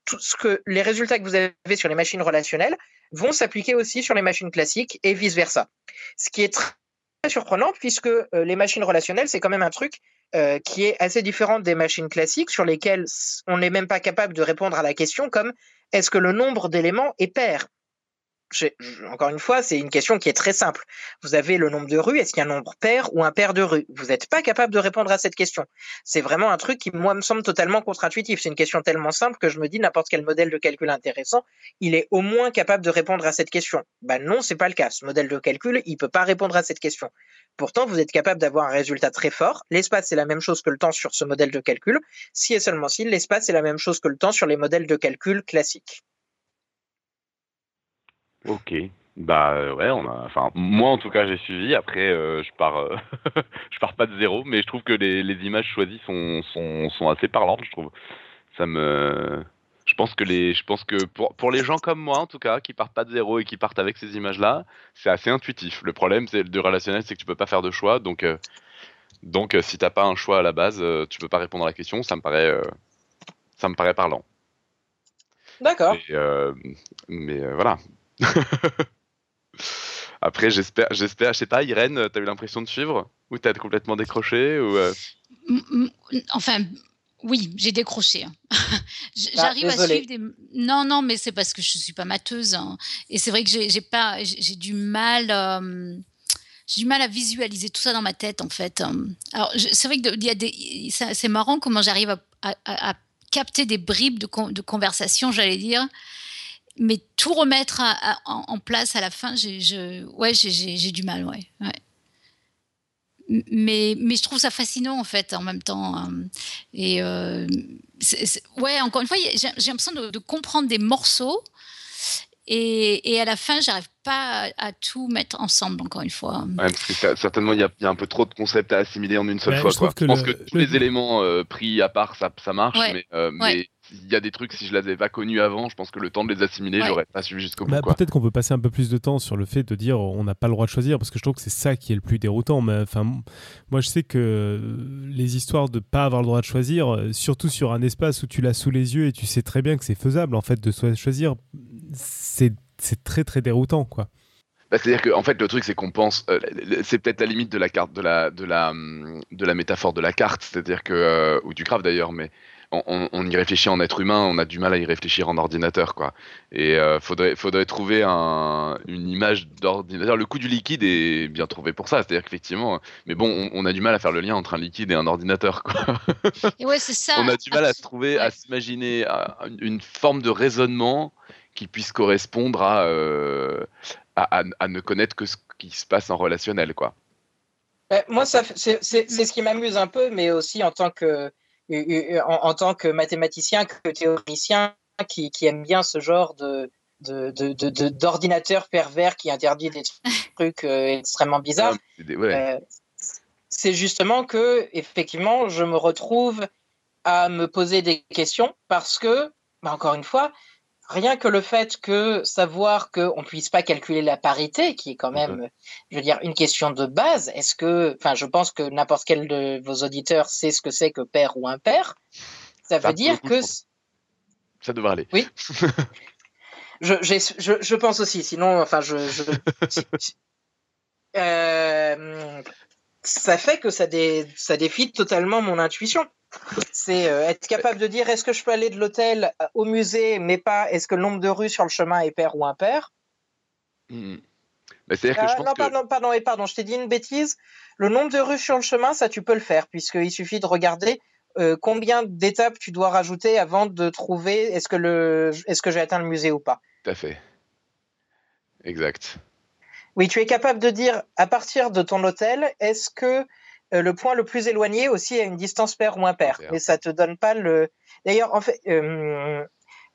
tout ce que les résultats que vous avez sur les machines relationnelles vont s'appliquer aussi sur les machines classiques et vice versa. Ce qui est très surprenant puisque euh, les machines relationnelles c'est quand même un truc euh, qui est assez différent des machines classiques sur lesquelles on n'est même pas capable de répondre à la question comme est-ce que le nombre d'éléments est pair? Encore une fois, c'est une question qui est très simple. Vous avez le nombre de rues, est-ce qu'il y a un nombre pair ou un pair de rues? Vous n'êtes pas capable de répondre à cette question. C'est vraiment un truc qui, moi, me semble totalement contre-intuitif. C'est une question tellement simple que je me dis n'importe quel modèle de calcul intéressant, il est au moins capable de répondre à cette question. Ben non, c'est pas le cas. Ce modèle de calcul, il peut pas répondre à cette question. Pourtant, vous êtes capable d'avoir un résultat très fort. L'espace, c'est la même chose que le temps sur ce modèle de calcul. Si et seulement si, l'espace, c'est la même chose que le temps sur les modèles de calcul classiques. Ok. Bah euh, ouais, on a. Enfin, moi en tout cas, j'ai suivi. Après, euh, je pars, euh, je pars pas de zéro, mais je trouve que les, les images choisies sont, sont, sont assez parlantes. Je trouve. Ça me. Je pense que les, je pense que pour, pour les gens comme moi en tout cas, qui partent pas de zéro et qui partent avec ces images-là, c'est assez intuitif. Le problème, c'est de relationnel, c'est que tu peux pas faire de choix. Donc, donc, si t'as pas un choix à la base, tu peux pas répondre à la question. Ça me paraît, ça me paraît parlant. D'accord. mais voilà. Après, j'espère, j'espère, je sais pas, Irène, t'as eu l'impression de suivre? Ou t'as complètement décroché ou euh? Enfin, oui, j'ai décroché. Hein. Ah, j'arrive à suivre des. Non, non, mais c'est parce que je suis pas mateuse. Hein. Et c'est vrai que j'ai pas, j'ai du mal. Euh, j'ai du mal à visualiser tout ça dans ma tête, en fait. Alors, c'est vrai que il y a des, c'est marrant comment j'arrive à, à, capter des bribes de, de conversation, j'allais dire mais tout remettre en, place à la fin, j'ai, je, ouais, j'ai, du mal, ouais. Mais, mais je trouve ça fascinant en fait en même temps. Hein. Et euh, ouais, encore une fois, j'ai, l'impression de, comprendre des morceaux et, et à la fin, j'arrive pas à, tout mettre ensemble encore une fois. Ouais, parce que certainement il y, y, a un peu trop de concepts à assimiler en une seule fois. Je, Pense que tous les éléments euh, pris à part, ça, ça marche, mais, euh, mais il y a des trucs, si je les avais pas connus avant, je pense que le temps de les assimiler, j'aurais pas su jusqu'au bout. Bah, peut-être qu'on peut passer un peu plus de temps sur le fait de dire on n'a pas le droit de choisir, parce que je trouve que c'est ça qui est le plus déroutant. Mais enfin, moi, je sais que les histoires de pas avoir le droit de choisir, euh, surtout sur un espace où tu l'as sous les yeux et tu sais très bien que c'est faisable en fait de choisir, c'est très très déroutant, quoi. Bah, C'est-à-dire que en fait le truc c'est qu'on pense, euh, c'est peut-être la limite de la carte, de la, de la, de la métaphore de la carte, c'est-à-dire que euh, ou du graphe d'ailleurs, mais on, y réfléchit en être humain, on a du mal à y réfléchir en ordinateur, quoi. Et euh, faudrait, faudrait trouver une image d'ordinateur. Le coup du liquide est bien trouvé pour ça, c'est-à-dire qu'effectivement, mais bon, on, a du mal à faire le lien entre un liquide et un ordinateur, quoi. Et ouais, c'est ça. on a du mal à se trouver, à s'imaginer une forme de raisonnement qui puisse correspondre à, euh, à, ne connaître que ce qui se passe en relationnel, quoi. moi, c'est ce qui m'amuse un peu, mais aussi en tant que en, tant que mathématicien, que théoricien, qui, aime bien ce genre de d'ordinateur de, pervers qui interdit des trucs euh, extrêmement bizarres. Euh, c'est justement que, effectivement, je me retrouve à me poser des questions parce que, bah, encore une fois, rien que le fait que savoir qu'on ne puisse pas calculer la parité, qui est quand même, je veux dire, une question de base, est-ce que, enfin, je pense que n'importe quel de vos auditeurs sait ce que c'est que père ou impair, ça veut dire que... Ça devrait aller. Oui. je, je, pense aussi, sinon, enfin, je... Euh, ça fait que ça, ça défie totalement mon intuition. C'est euh, être capable de dire est-ce que je peux aller de l'hôtel au musée, mais pas est-ce que le nombre de rues sur le chemin est pair ou impair? Mmh. Bah, que je euh, non, pardon, pardon, et pardon, je t'ai dit une bêtise. Le nombre de rues sur le chemin, ça, tu peux le faire, puisqu'il suffit de regarder euh, combien d'étapes tu dois rajouter avant de trouver est-ce que, le, est-ce que j'ai atteint le musée ou pas. Tout à fait. Exact. Oui, tu es capable de dire à partir de ton hôtel, est-ce que euh, le point le plus éloigné aussi a une distance paire ou impair. Mais ça te donne pas le. D'ailleurs, en fait, euh,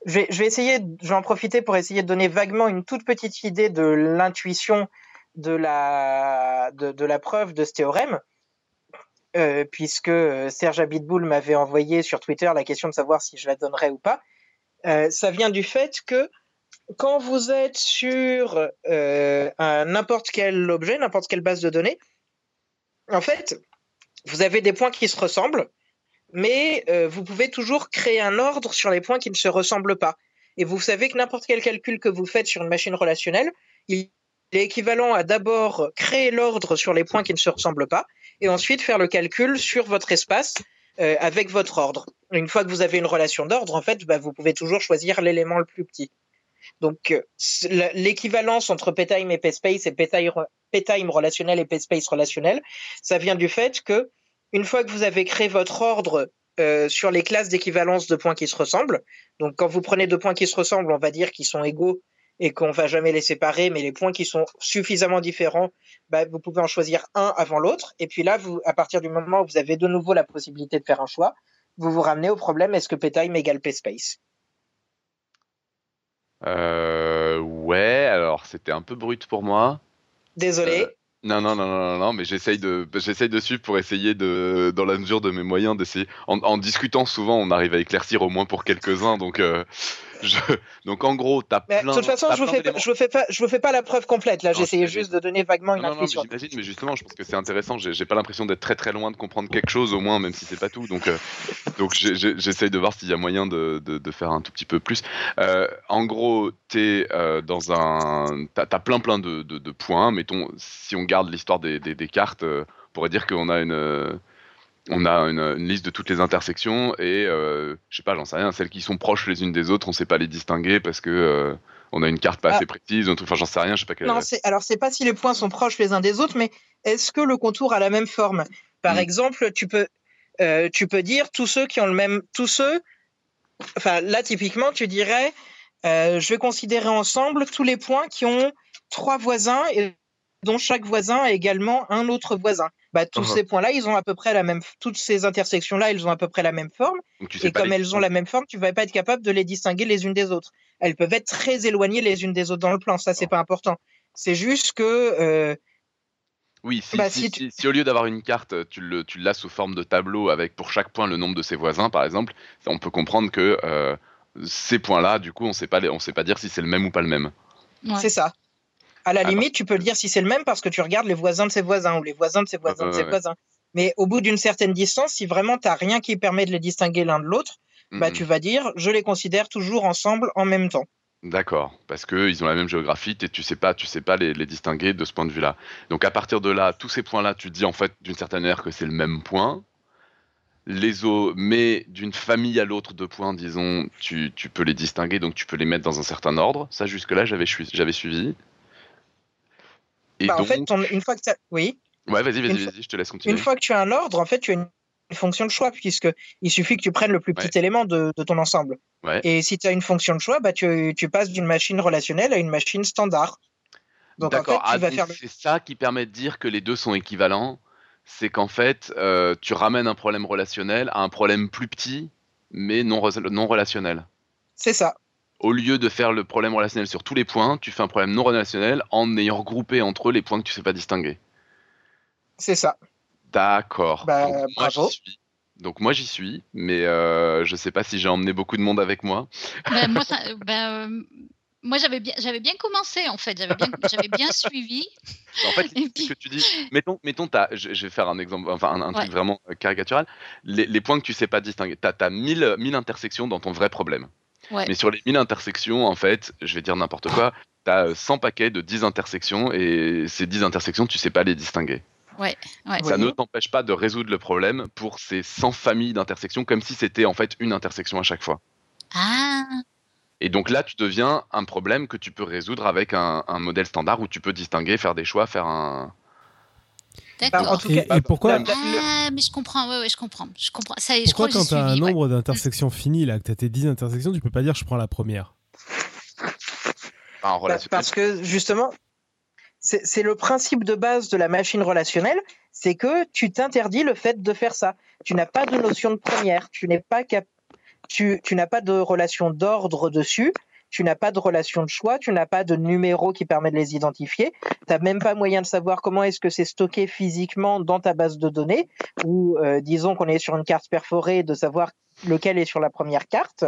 je, vais, essayer, je vais en profiter pour essayer de donner vaguement une toute petite idée de l'intuition de la, de, la preuve de ce théorème. Euh, puisque Serge Abitboul m'avait envoyé sur Twitter la question de savoir si je la donnerais ou pas. ça vient du fait que quand vous êtes sur n'importe quel objet, n'importe quelle base de données, en fait, vous avez des points qui se ressemblent, mais euh, vous pouvez toujours créer un ordre sur les points qui ne se ressemblent pas. Et vous savez que n'importe quel calcul que vous faites sur une machine relationnelle, il est équivalent à d'abord créer l'ordre sur les points qui ne se ressemblent pas, et ensuite faire le calcul sur votre espace euh, avec votre ordre. Une fois que vous avez une relation d'ordre, en fait, bah, vous pouvez toujours choisir l'élément le plus petit. Donc, euh, l'équivalence entre PTime et PSpace et PTime relationnel et PSpace relationnel, ça vient du fait que une fois que vous avez créé votre ordre euh, sur les classes d'équivalence de points qui se ressemblent, donc quand vous prenez deux points qui se ressemblent, on va dire qu'ils sont égaux et qu'on va jamais les séparer, mais les points qui sont suffisamment différents, bah, vous pouvez en choisir un avant l'autre. Et puis là, vous, à partir du moment où vous avez de nouveau la possibilité de faire un choix, vous vous ramenez au problème est-ce que PTime égale PSpace euh, ouais, alors c'était un peu brut pour moi. Désolé. Euh, non, non, non, non, non, mais j'essaye de, j'essaye de suivre pour essayer de, dans la mesure de mes moyens, d'essayer. En, discutant souvent, on arrive à éclaircir au moins pour quelques-uns, donc euh, donc en gros, tu as plein. De toute façon, je ne vous, fais pas, je vous fais pas, je vous fais pas la preuve complète. Là, j'essayais juste de donner vaguement une intuition. J'imagine, mais justement, je pense que c'est intéressant. J'ai pas l'impression d'être très très loin de comprendre quelque chose, au moins, même si c'est pas tout. Donc, euh, donc j'essaye de voir s'il y a moyen de, de, faire un tout petit peu plus. Euh, en gros, tu es euh, dans un. Tu as, plein plein de, de, points. Mettons, si on garde l'histoire des, des, des, cartes, on pourrait dire qu'on a une on a une, liste de toutes les intersections et euh, je sais pas, j'en sais rien, celles qui sont proches les unes des autres, on sait pas les distinguer parce que euh, on a une carte pas ah. assez précise, enfin j'en sais rien, je sais pas quelle... Non, alors c'est pas si les points sont proches les uns des autres, mais est-ce que le contour a la même forme? Par hmm. exemple, tu peux euh, tu peux dire tous ceux qui ont le même, tous ceux, enfin là typiquement tu dirais, je vais considérer ensemble tous les points qui ont trois voisins et dont chaque voisin a également un autre voisin. Bah, tous ces points-là, ils ont à peu près la même, toutes ces intersections-là, elles ont à peu près la même forme. et comme elles ont la même forme, tu vas pas être capable de les distinguer les unes des autres. Elles peuvent être très éloignées les unes des autres dans le plan. Ça, c'est pas important. C'est juste que euh, Oui, si, bah, si, au lieu d'avoir une carte, tu, le, tu l'as sous forme de tableau avec pour chaque point le nombre de ses voisins, par exemple, on peut comprendre que euh, ces points-là, du coup, on on sait pas dire si c'est le même ou pas le même. C'est ça. À la limite, tu peux le dire si c'est le même parce que tu regardes les voisins de ses voisins ou les voisins de ses voisins de ses voisins. Mais au bout d'une certaine distance, si vraiment tu n'as rien qui permet de les distinguer l'un de l'autre, bah, tu vas dire je les considère toujours ensemble en même temps. D'accord, parce qu'ils ont la même géographie et tu sais pas, tu sais pas les, distinguer de ce point de vue-là. Donc à partir de là, tous ces points-là, tu dis en fait d'une certaine manière que c'est le même point. Les eaux, mais d'une famille à l'autre de points, disons, tu, peux les distinguer, donc tu peux les mettre dans un certain ordre. Ça jusque-là, j'avais suivi. Et bah, En fait, une fois que tu Oui. Ouais, vas-y, vas-y, vas-y, je te laisse continuer. Une fois que tu as un ordre, en fait, tu as une fonction de choix, puisqu'il suffit que tu prennes le plus petit élément de, ton ensemble. Et si tu as une fonction de choix, bah, tu, passes d'une machine relationnelle à une machine standard. Donc, en fait, ah, c'est ça qui permet de dire que les deux sont équivalents. C'est qu'en fait, euh, tu ramènes un problème relationnel à un problème plus petit, mais non, non relationnel. C'est ça. Au lieu de faire le problème relationnel sur tous les points, tu fais un problème non relationnel en ayant regroupé entre eux les points que tu ne sais pas distinguer. C'est ça. D'accord. Bah, bravo. Donc moi j'y suis, mais euh, je sais pas si j'ai emmené beaucoup de monde avec moi. Moi, ben, euh, moi j'avais bien, j'avais bien commencé en fait, j'avais bien, j'avais bien suivi. En fait, ce que tu dis, mettons, mettons je, vais faire un exemple, enfin un, truc vraiment euh, caricatural. Les, points que tu sais pas distinguer, tu as, 1000, 1000 intersections dans ton vrai problème. Mais sur les 1000 intersections, en fait, je vais dire n'importe quoi, tu as 100 paquets de 10 intersections et ces 10 intersections, tu sais pas les distinguer. Ouais, Ça ne t'empêche pas de résoudre le problème pour ces 100 familles d'intersections, comme si c'était en fait une intersection à chaque fois. Ah. Et donc là, tu deviens un problème que tu peux résoudre avec un, modèle standard où tu peux distinguer, faire des choix, faire un. D'accord. Et, pourquoi Ah, mais je comprends, ouais, ouais, je comprends. Je comprends. Ça, pourquoi je quand tu as un nombre d'intersections fini, là, que tu as tes 10 intersections, tu peux pas dire je prends la première bah, Parce que justement, c'est le principe de base de la machine relationnelle, c'est que tu t'interdis le fait de faire ça. Tu n'as pas de notion de première, tu n'es pas tu, n'as pas de relation d'ordre dessus, tu n'as pas de relation de choix, tu n'as pas de numéro qui permet de les identifier, tu n'as même pas moyen de savoir comment est-ce que c'est stocké physiquement dans ta base de données, ou euh, disons qu'on est sur une carte perforée, de savoir lequel est sur la première carte.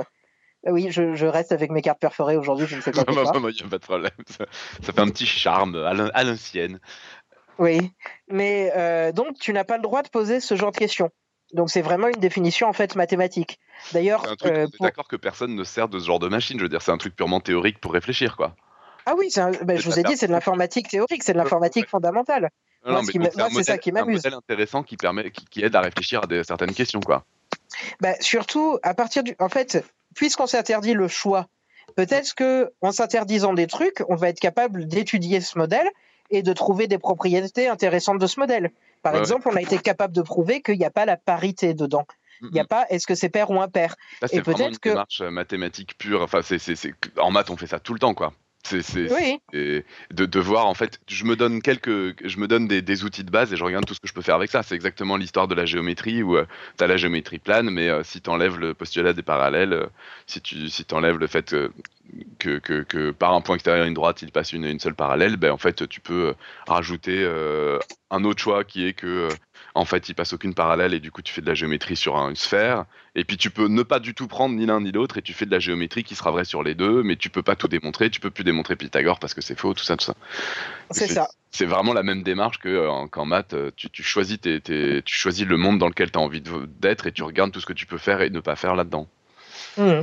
Oui, je, reste avec mes cartes perforées aujourd'hui, je ne sais pas. Il n'y a pas de problème. Ça, fait un petit charme à l'ancienne. Oui, mais euh, donc tu n'as pas le droit de poser ce genre de questions. Donc c'est vraiment une définition en fait mathématique. D'ailleurs, euh, d'accord que personne ne sert de ce genre de machine. Je veux dire, c'est un truc purement théorique pour réfléchir, quoi. Ah oui, ben, je vous ai dit, c'est de l'informatique théorique, c'est de l'informatique fondamentale. moi, c'est ça qui m'amuse. C'est un modèle intéressant qui permet, qui, aide à réfléchir à certaines questions, quoi. Bah, surtout à partir du, en fait, puisqu'on s'interdit le choix, peut-être que en s'interdisant des trucs, on va être capable d'étudier ce modèle et de trouver des propriétés intéressantes de ce modèle. Par exemple, on a été capable de prouver qu'il n'y a pas la parité dedans. Il n'y a pas est-ce que c'est pair ou impair. C'est vraiment une que... démarche mathématique pure. Enfin, c'est, En maths, on fait ça tout le temps, quoi. C'est, oui. de, de, voir en fait, je me donne quelques, je me donne des, outils de base et je regarde tout ce que je peux faire avec ça. C'est exactement l'histoire de la géométrie où euh, tu as la géométrie plane, mais euh, si tu enlèves le postulat des parallèles, euh, si tu si enlèves le fait que, que, que, par un point extérieur une droite il passe une, une seule parallèle, ben en fait tu peux rajouter un autre choix qui est que en fait, il passe aucune parallèle et du coup, tu fais de la géométrie sur une sphère. Et puis, tu peux ne pas du tout prendre ni l'un ni l'autre et tu fais de la géométrie qui sera vraie sur les deux, mais tu peux pas tout démontrer. Tu peux plus démontrer Pythagore parce que c'est faux, tout ça, tout ça. C'est ça. C'est vraiment la même démarche que euh, qu'en maths, euh, tu, choisis tes, tu choisis le monde dans lequel tu as envie d'être et tu regardes tout ce que tu peux faire et ne pas faire là-dedans. Mmh.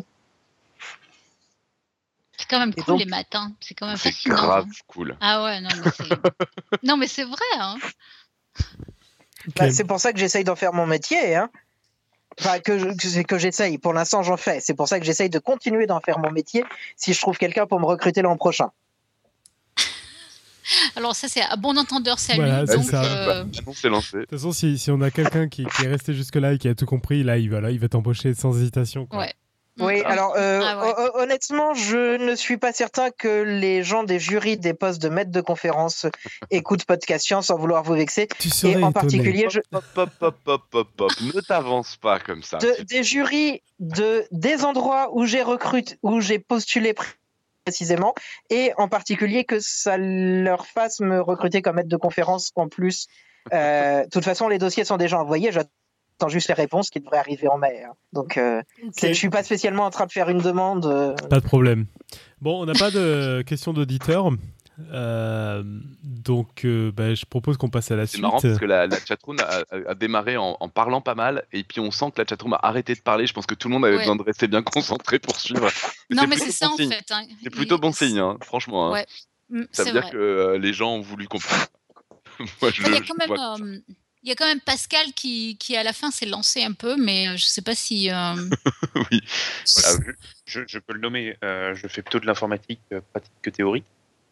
C'est quand même cool les maths, hein. c'est quand même fascinant. C'est grave hein. cool. Ah ouais, non mais c'est, non, mais c'est vrai. Hein. Bah, c'est pour ça que j'essaye d'en faire mon métier. Hein. Enfin, que, c'est que j'essaye. Pour l'instant, j'en fais. C'est pour ça que j'essaye de continuer d'en faire mon métier si je trouve quelqu'un pour me recruter l'an prochain. Alors ça, c'est à bon entendeur, c'est à lui. ça. Euh, bah, c'est lancé. De toute façon, si, si on a quelqu'un qui, qui, est resté jusque-là et qui a tout compris, là, il va, là, il va t'embaucher sans hésitation. Quoi. Ouais. Oui, alors euh, ah honnêtement, je ne suis pas certain que les gens des jurys des postes de maître de conférence écoutent Podcast Science sans vouloir vous vexer. Tu Et en particulier, je... Pop, pop, pop, pop, pop, pop. ne t'avance pas comme ça. des jurys de des endroits où j'ai recruté, où j'ai postulé précisément, et en particulier que ça leur fasse me recruter comme aide de conférence en plus. De toute façon, les dossiers sont déjà envoyés. J'attends juste les réponses qui devraient arriver en mai. Hein. Donc, je je suis pas spécialement en train de faire une demande. Pas de problème. Bon, on n'a pas de questions d'auditeurs. Euh, donc, euh, bah, je propose qu'on passe à la suite. C'est marrant parce que la, chatroom a, démarré en, parlant pas mal, et puis on sent que la chatroom a arrêté de parler. Je pense que tout le monde avait besoin de rester bien concentré pour suivre. non, mais c'est ça en fait. Hein. C'est plutôt bon signe, hein, franchement. Hein. Mm, ça veut dire que euh, les gens ont voulu comprendre. Moi, je, il, y a quand même, il y a quand même Pascal qui, qui à la fin s'est lancé un peu, mais je ne sais pas si. oui. je, je, peux le nommer. je fais plutôt de l'informatique pratique que théorique.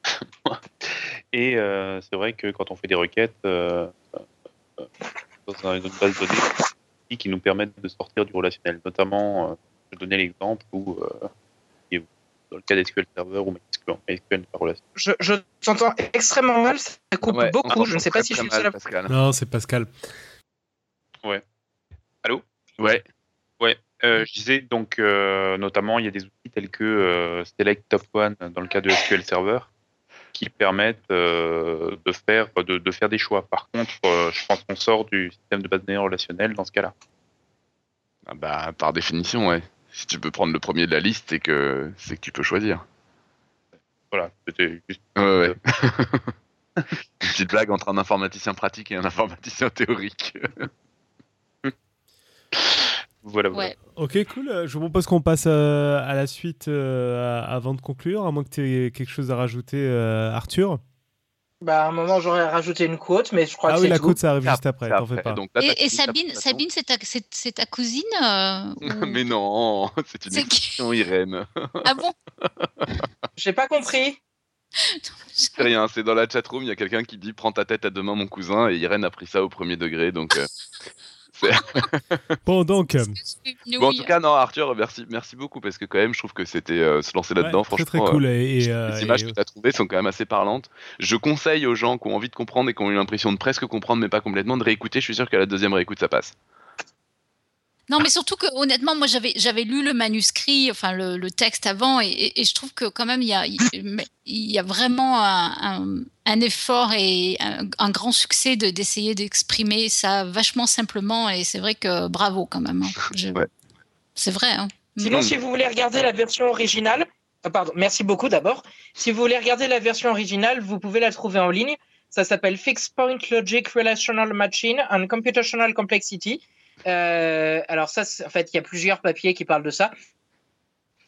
Et euh, c'est vrai que quand on fait des requêtes euh, euh, dans une base de données qui nous permettent de sortir du relationnel, notamment, je donnais l'exemple où dans le cas d'SQL Server ou Relation. Je, je t'entends extrêmement mal, ça coupe beaucoup. Je ne sais pas si je suis seul Pascal. Non, c'est Pascal. Ouais. Allô? Ouais. Ouais. je disais donc, notamment, il y a des outils tels que Select Top One dans le cas de SQL Server qui permettent euh, de, faire, de, de, faire des choix. Par contre, euh, je pense qu'on sort du système de base de données relationnel dans ce cas-là. Ah bah, par définition, ouais. Si tu peux prendre le premier de la liste, c'est que, c'est que tu peux choisir. Voilà, c'était juste. Ouais, ouais. Une petite blague entre un informaticien pratique et un informaticien théorique. Voilà, voilà. Ok, cool. Euh, je vous propose qu'on passe euh, à la suite euh, avant de conclure, à moins que tu aies quelque chose à rajouter, Arthur. Bah, à un moment, j'aurais rajouté une quote, mais je crois ah que oui, la côte, ça arrive juste après, t'en fais pas. et, Sabine, Sabine c'est ta, ta, cousine Mais non, c'est une question, Irène. ah bon? J'ai pas compris. C'est rien, c'est dans la chatroom, il y a quelqu'un qui dit Prends ta tête à demain, mon cousin, et Irène a pris ça au premier degré, donc. bon, donc. Euh, bon, en tout cas, non, Arthur, merci, merci beaucoup parce que, quand même, je trouve que c'était euh, se lancer là-dedans, franchement. Très, très cool. Euh, et, les images que tu as trouvées sont quand même assez parlantes. Je conseille aux gens qui ont envie de comprendre et qui ont eu l'impression de presque comprendre, mais pas complètement, de réécouter. Je suis sûr qu'à la deuxième réécoute, ça passe. Non, mais surtout que honnêtement, moi j'avais j'avais lu le manuscrit, enfin le, texte avant, et, je trouve que quand même il y a il y a vraiment un, un, effort et un, grand succès de d'essayer d'exprimer ça vachement simplement, et c'est vrai que bravo quand même. Hein. C'est vrai. Hein. Sinon, si vous voulez regarder la version originale, ah, pardon, merci beaucoup d'abord. Si vous voulez regarder la version originale, vous pouvez la trouver en ligne. Ça s'appelle Fixed Point Logic Relational Machine and Computational Complexity. Euh, alors ça, en fait, il y a plusieurs papiers qui parlent de ça.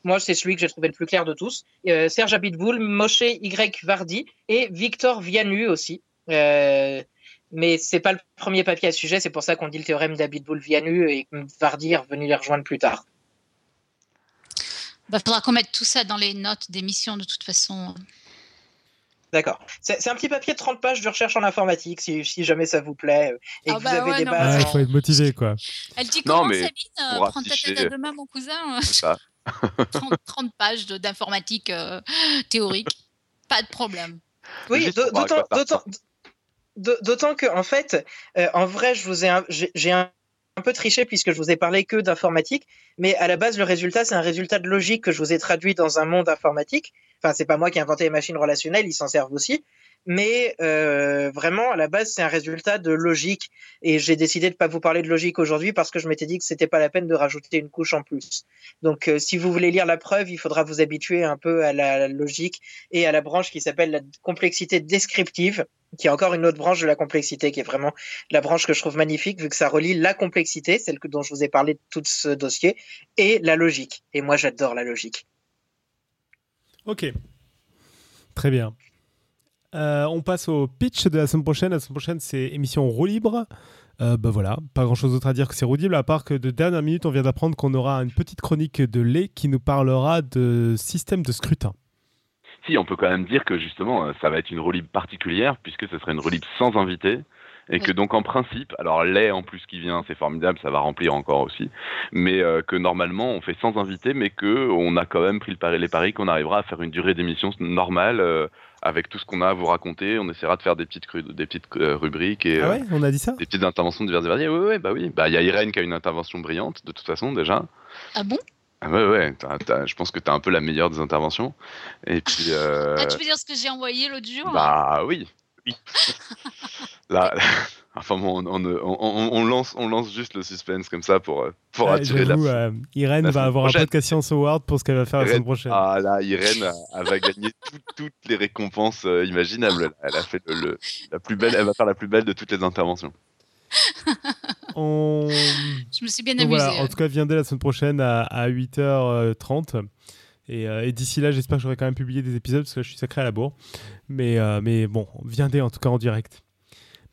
Moi, c'est celui que j'ai trouvé le plus clair de tous. Euh, Serge Abitboul, Moshe Y. Vardi et Victor Vianu aussi. Euh, mais c'est pas le premier papier à ce sujet, c'est pour ça qu'on dit le théorème d'Abitboul-Vianu et Vardi est revenu les rejoindre plus tard. Il faudra qu'on mette tout ça dans les notes d'émission de toute façon. D'accord. C'est un petit papier de 30 pages de recherche en informatique, si, si jamais ça vous plaît. Euh, et ah que bah vous avez des bases. Il faut être motivé, quoi. Elle dit comment, mais Sabine euh, Prends ta tête à demain, mon cousin. Ça. 30, 30, pages d'informatique euh, théorique. Pas de problème. Oui, d'autant que, en fait, en vrai, je vous ai, j'ai un un peu triché puisque je vous ai parlé que d'informatique, mais à la base, le résultat, c'est un résultat de logique que je vous ai traduit dans un monde informatique. Enfin, c'est pas moi qui ai inventé les machines relationnelles, ils s'en servent aussi. Mais euh, vraiment, à la base, c'est un résultat de logique. Et j'ai décidé de ne pas vous parler de logique aujourd'hui parce que je m'étais dit que c'était pas la peine de rajouter une couche en plus. Donc, euh, si vous voulez lire la preuve, il faudra vous habituer un peu à la logique et à la branche qui s'appelle la complexité descriptive, qui est encore une autre branche de la complexité, qui est vraiment la branche que je trouve magnifique, vu que ça relie la complexité, celle dont je vous ai parlé de tout ce dossier, et la logique. Et moi, j'adore la logique. Ok. Très bien. Euh, on passe au pitch de la semaine prochaine. La semaine prochaine, c'est émission roue libre. Euh, bah voilà, pas grand chose d'autre à dire que c'est roue libre, à part que de dernière minute, on vient d'apprendre qu'on aura une petite chronique de lait qui nous parlera de système de scrutin. Si, on peut quand même dire que justement, euh, ça va être une roue libre particulière, puisque ce serait une roue libre sans invité. Et que donc en principe, alors lait en plus qui vient, c'est formidable, ça va remplir encore aussi, mais euh, que normalement on fait sans invité, mais que on a quand même pris le pari, les paris qu'on arrivera à faire une durée d'émission normale euh, avec tout ce qu'on a à vous raconter. On essaiera de faire des petites, des petites euh, rubriques et ah ouais, on a dit ça? des petites interventions diverses et variées. Oui, oui, bah oui. Bah il y a Irène qui a une intervention brillante de toute façon déjà. Ah bon? Ah ouais, ouais, je pense que tu as un peu la meilleure des interventions. Et puis, euh... Ah, tu veux dire ce que j'ai envoyé l'autre jour Bah oui. oui. là, enfin bon, on, on, on, lance, on lance juste le suspense comme ça pour, euh, pour attirer la. Euh, Irène va avoir un podcast Science Award pour ce qu'elle va faire la semaine prochaine. Ah là, Irène, elle va gagner toutes les récompenses euh, imaginables. Elle a fait le, la plus belle, elle va faire la plus belle de toutes les interventions. On... Je me suis bien amusé. en tout cas, viendez la semaine prochaine à, 8h30. Et, euh, et d'ici là, j'espère que j'aurai quand même publié des épisodes parce que là, je suis sacré à la bourre. Mais, euh, mais bon, viendez en tout cas en direct.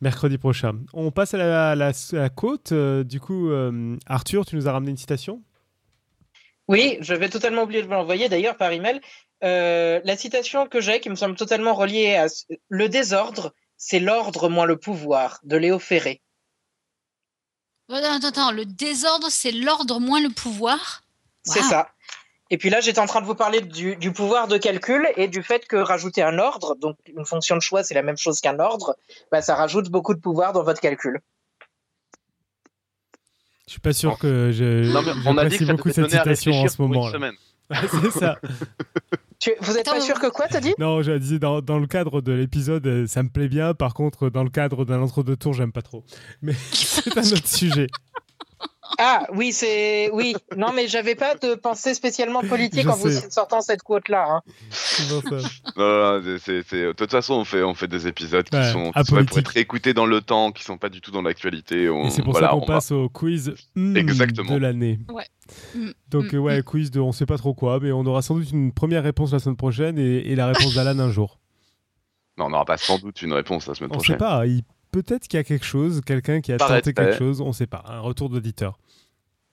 Mercredi prochain. On passe à la, côte. Euh, du coup, Arthur, tu nous as ramené une citation? Oui, je vais totalement oublier de vous l'envoyer d'ailleurs par email. la citation que j'ai, qui me semble totalement reliée à le désordre, c'est l'ordre moins le pouvoir de Léo Ferré. Attends, attends, le désordre, c'est l'ordre moins le pouvoir C'est ça. Et puis là, j'étais en train de vous parler du, pouvoir de calcul et du fait que rajouter un ordre, donc une fonction de choix, c'est la même chose qu'un ordre, bah, ça rajoute beaucoup de pouvoir dans votre calcul. Je suis pas sûr que je. Non, on a dit que beaucoup cette citation en ce moment. c'est ça. vous êtes pas sûr que quoi, t'as dit? Non, j'ai dit dans, dans, le cadre de l'épisode, euh, ça me plaît bien. Par contre, dans le cadre d'un entre-deux tours, j'aime pas trop. Mais c'est un autre sujet. Ah oui, c'est oui. Non, mais j'avais pas de pensée spécialement politique en vous sortant cette quote là. Hein. De toute façon, on fait on fait des épisodes qui sont pour être écoutés dans le temps, qui sont pas du tout dans l'actualité. Et c'est pour ça qu'on passe au quiz hmm, de l'année. Ouais. Donc hmm. ouais, quiz de on sait pas trop quoi, mais on aura sans doute une première réponse la semaine prochaine et, la réponse d'Alan un jour. Non, on n'aura pas sans doute une réponse la semaine prochaine. On sait pas. Il peut-être qu'il y a quelque chose, quelqu'un qui a tenté quelque chose, on ne sait pas, un retour d'auditeur.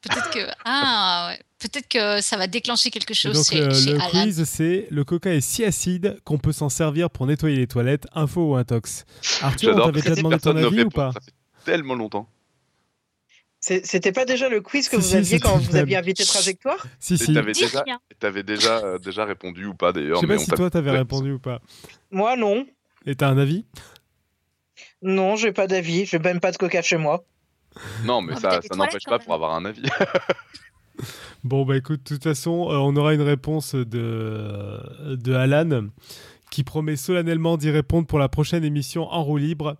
Peut-être que, ah, peut-être que ça va déclencher quelque chose. donc, euh, le quiz, c'est le coca est si acide qu'on peut s'en servir pour nettoyer les toilettes. Info ou intox Arthur, on t'avait déjà demandé ton avis ou pas Ça fait tellement longtemps. C'était pas déjà le quiz que vous aviez quand vous aviez invité Trajectoire Si, si. T'avais déjà, avais déjà, euh, déjà répondu ou pas d'ailleurs. Je sais pas si toi t'avais répondu ou pas. Moi non. Et t'as un avis? Non, j'ai pas d'avis. J'ai même pas de coca chez moi. Non, mais ça, ça n'empêche pas pour avoir un avis. bon, bah écoute, de toute façon, euh, on aura une réponse de, de Alan qui promet solennellement d'y répondre pour la prochaine émission en roue libre.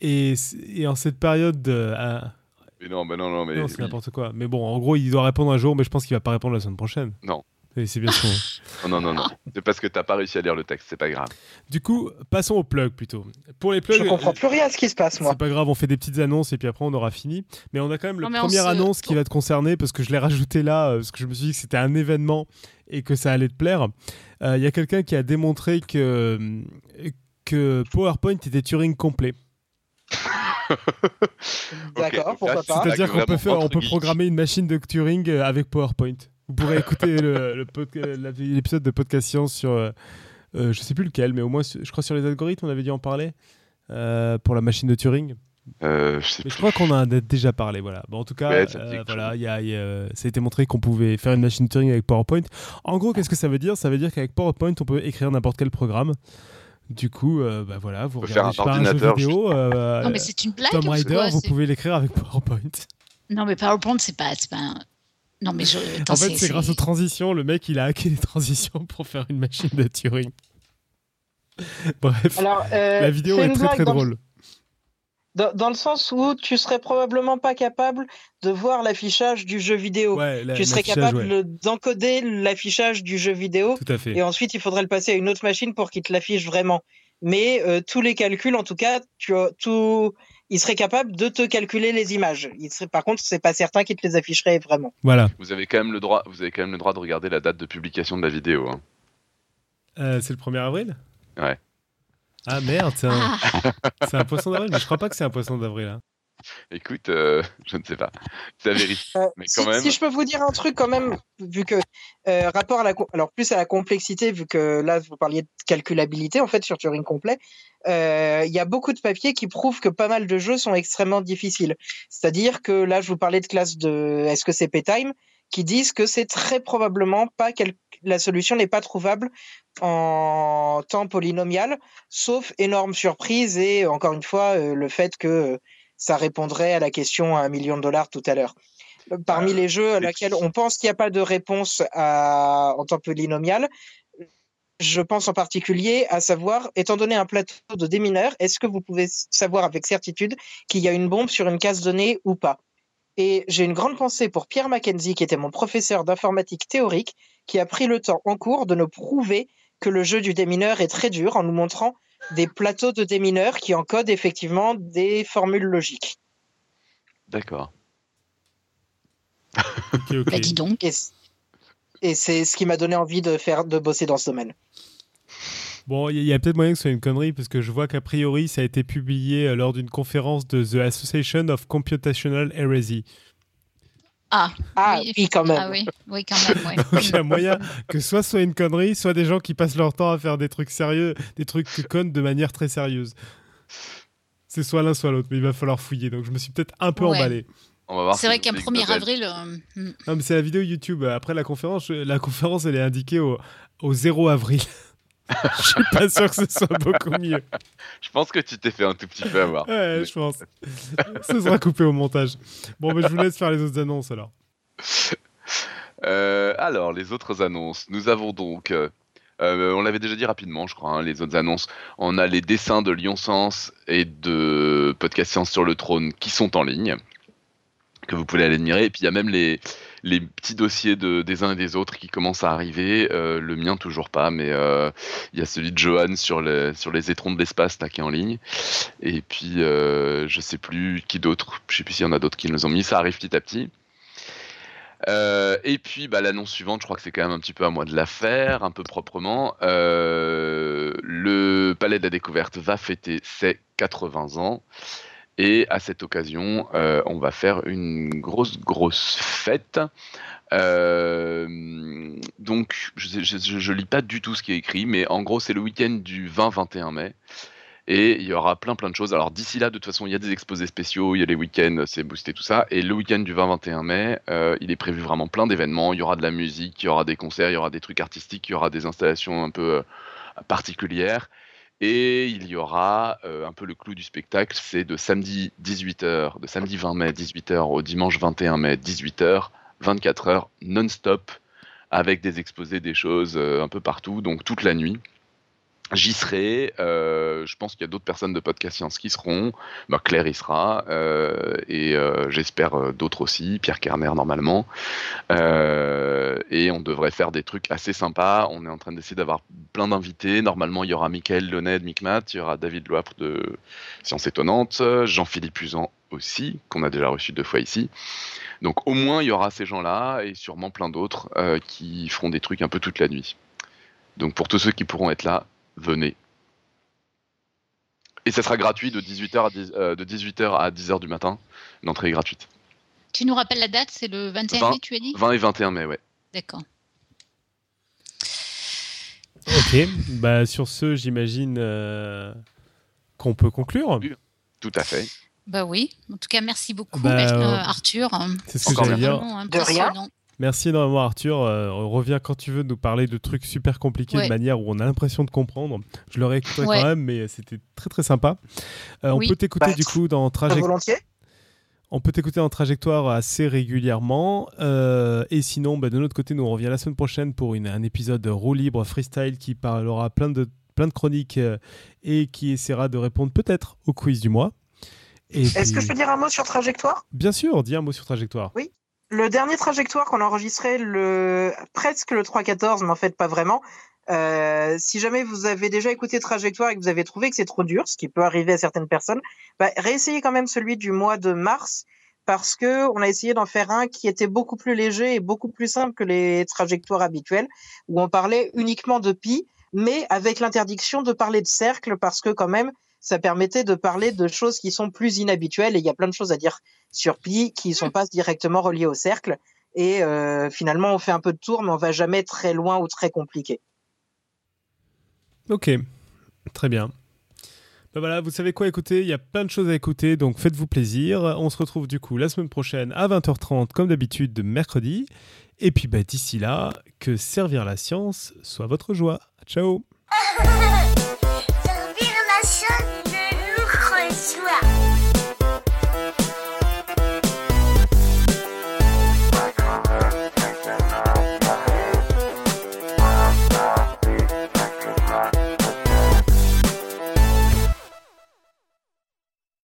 Et, et en cette période de. mais non, mais non, non, mais. Non, c'est n'importe quoi. Mais bon, en gros, il doit répondre un jour, mais je pense qu'il va pas répondre la semaine prochaine. Non c'est bien sûr. non, non, non. C'est parce que t'as pas réussi à lire le texte, c'est pas grave. Du coup, passons aux plugs plutôt. Pour les plugs, je comprends plus rien à ce qui se passe, moi. C'est pas grave, on fait des petites annonces et puis après on aura fini. Mais on a quand même la première annonce qui va te concerner parce que je l'ai rajouté là euh, parce que je me suis dit que c'était un événement et que ça allait te plaire. Il euh, y a quelqu'un qui a démontré que que PowerPoint était Turing complet. D'accord, pourquoi pas. C'est-à-dire qu'on peut, faire, on peut programmer une machine de Turing euh, avec PowerPoint. Vous pourrez écouter l'épisode de Podcast Science sur, euh, euh, je sais plus lequel, mais au moins, je crois sur les algorithmes, on avait dû en parler euh, pour la machine de Turing. Euh, je, mais je crois qu'on en a déjà parlé, voilà. Bon, en tout cas, voilà, y a, ça a été montré qu'on pouvait faire une machine de Turing avec PowerPoint. En gros, qu'est-ce que ça veut dire? Ça veut dire qu'avec PowerPoint, on peut écrire n'importe quel programme. Du coup, bah voilà, vous regardez faire un ordinateur, un jeu vidéo, non mais c'est une blague. Tomb Raider, vous pouvez l'écrire avec PowerPoint. Non mais PowerPoint, c'est pas, pas non, mais je... en fait, c'est grâce aux transitions. Le mec, il a hacké les transitions pour faire une machine de Turing. Bref, euh, la vidéo est, très très drôle. Dans, le sens où tu serais probablement pas capable de voir l'affichage du jeu vidéo. tu serais capable d'encoder l'affichage du jeu vidéo. Tout à fait. Et ensuite, il faudrait le passer à une autre machine pour qu'il te l'affiche vraiment. Mais euh, tous les calculs, en tout cas, tu as tout, il serait capable de te calculer les images. Il serait, par contre, c'est pas certain qu'il te les afficherait vraiment. Voilà. Vous avez quand même le droit, vous avez quand même le droit de regarder la date de publication de la vidéo. Hein. Euh, c'est le 1er avril? Ouais. Ah merde, c'est un, un poisson d'avril, mais je crois pas que c'est un poisson d'avril. Hein. Écoute, euh, je ne sais pas. Ça vérifie. Euh, mais quand si, même... si, je peux vous dire un truc quand même, vu que euh, rapport à la alors plus à la complexité, vu que là vous parliez de calculabilité en fait sur Turing complet, il y a beaucoup de papiers qui prouvent que pas mal de jeux sont extrêmement difficiles. C'est-à-dire que là je vous parlais de classe de est-ce que c'est P-Time qui disent que c'est très probablement pas quel... la solution n'est pas trouvable en temps polynomial, sauf énorme surprise et encore une fois le fait que ça répondrait à la question à un million de dollars tout à l'heure. Parmi les jeux à laquelle on pense qu'il n'y a pas de réponse à, en temps polynomial, je pense en particulier à savoir, étant donné un plateau de démineurs, est-ce que vous pouvez savoir avec certitude qu'il y a une bombe sur une case donnée ou pas? Et j'ai une grande pensée pour Pierre Mackenzie, qui était mon professeur d'informatique théorique, qui a pris le temps en cours de nous prouver que le jeu du démineur est très dur en nous montrant des plateaux de démineurs qui encodent effectivement des formules logiques. D'accord. Bah, dis donc. Et, c'est ce qui m'a donné envie de faire de bosser dans ce domaine. Bon, il y a, peut-être moyen que ce soit une connerie parce que je vois qu'a priori ça a été publié euh, lors d'une conférence de The Association of Computational Heresy. Ah, ah oui, quand même. Ah oui, oui quand même. il y a moyen que soit soit une connerie, soit des gens qui passent leur temps à faire des trucs sérieux, des trucs que connent de manière très sérieuse. C'est soit l'un, soit l'autre, mais il va falloir fouiller. Donc je me suis peut-être un peu emballé. C'est vrai qu'un 1er avril. Euh, hmm. Non, mais c'est la vidéo YouTube. Après la conférence, la conférence, elle est indiquée au, au 0 avril. je suis pas sûr que ce soit beaucoup mieux. Je pense que tu t'es fait un tout petit peu avoir. Ouais, je pense. Ce sera coupé au montage. Bon, mais je vous laisse faire les autres annonces alors. Euh, alors, les autres annonces. Nous avons donc. Euh, euh, on l'avait déjà dit rapidement, je crois, hein, les autres annonces. On a les dessins de Lyon Sens et de Podcast Science sur le trône qui sont en ligne, que vous pouvez aller admirer. Et puis il y a même les, les petits dossiers de, des uns et des autres qui commencent à arriver. Euh, le mien, toujours pas, mais euh, il y a celui de Johan sur les, sur les étrons de l'espace qui est en ligne. Et puis, euh, je sais plus qui d'autre, je sais plus s'il y en a d'autres qui nous ont mis. Ça arrive petit à petit. et puis bah, l'annonce suivante, je crois que c'est quand même un petit peu à moi de la faire, un peu proprement. le Palais de la Découverte va fêter ses 80 ans. Et à cette occasion, euh, on va faire une grosse, grosse fête. Euh, donc, je, ne lis pas du tout ce qui est écrit, mais en gros, c'est le week-end du 20-21 mai. Et il y aura plein plein de choses. Alors d'ici là, de toute façon, il y a des exposés spéciaux, il y a les week-ends, c'est boosté tout ça. Et le week-end du 20-21 mai, euh, il est prévu vraiment plein d'événements. Il y aura de la musique, il y aura des concerts, il y aura des trucs artistiques, il y aura des installations un peu particulières. Et il y aura euh, un peu le clou du spectacle, c'est de samedi 18h, de samedi 20 mai 18h au dimanche 21 mai 18h, 24 h non-stop, avec des exposés, des choses euh, un peu partout, donc toute la nuit. J'y serai. Euh, je pense qu'il y a d'autres personnes de Podcast Science qui seront. Bah, Claire y sera. Euh, et euh, j'espère d'autres aussi. Pierre Kerner, normalement. et on devrait faire des trucs assez sympas. On est en train d'essayer d'avoir plein d'invités. Normalement, il y aura Michael Lonet de Micmat. Il y aura David Loapre de Science Étonnante. Jean-Philippe Usan aussi, qu'on a déjà reçu deux fois ici. Donc au moins, il y aura ces gens-là et sûrement plein d'autres qui feront des trucs un peu toute la nuit. Donc pour tous ceux qui pourront être là, venez. Et ça sera gratuit de 18h à, 10, euh, de 18h à 10h du matin. L'entrée est gratuite. Tu nous rappelles la date C'est le 21 mai, tu as dit? 20 et 21 mai, ouais. D'accord. Ok, bah sur ce, j'imagine euh, qu'on peut conclure. Tout à fait. Bah oui, en tout cas, merci beaucoup, bah, euh, Arthur. C'est ce que j'allais dire. De rien. Merci énormément Arthur. Euh, reviens quand tu veux nous parler de trucs super compliqués de manière où on a l'impression de comprendre. Je l'aurais écouté quand même, mais c'était très très sympa. Euh, on peut t'écouter bah, du coup dans Trajectoire. On peut t'écouter en trajectoire assez régulièrement. Euh, et sinon, bah, de notre côté, nous on revient la semaine prochaine pour une, un épisode roue libre freestyle qui parlera plein de, plein de chroniques et qui essaiera de répondre peut-être au quiz du mois. Est-ce que je peux dire un mot sur trajectoire? Bien sûr, dis un mot sur trajectoire. Oui. Le dernier trajectoire qu'on a enregistré le presque le 3-14, mais en fait pas vraiment. Euh, si jamais vous avez déjà écouté Trajectoire et que vous avez trouvé que c'est trop dur, ce qui peut arriver à certaines personnes, bah, réessayez quand même celui du mois de mars parce que on a essayé d'en faire un qui était beaucoup plus léger et beaucoup plus simple que les trajectoires habituelles où on parlait uniquement de pi, mais avec l'interdiction de parler de cercle parce que quand même ça permettait de parler de choses qui sont plus inhabituelles et il y a plein de choses à dire sur Pi qui ne sont pas directement reliées au cercle. Et euh, finalement, on fait un peu de tour, mais on va jamais très loin ou très compliqué. Ok, très bien. Ben voilà, vous savez quoi écouter, il y a plein de choses à écouter, donc faites-vous plaisir. On se retrouve du coup la semaine prochaine à 20h30 comme d'habitude mercredi. Et puis bah, d'ici là, que servir la science soit votre joie. Ciao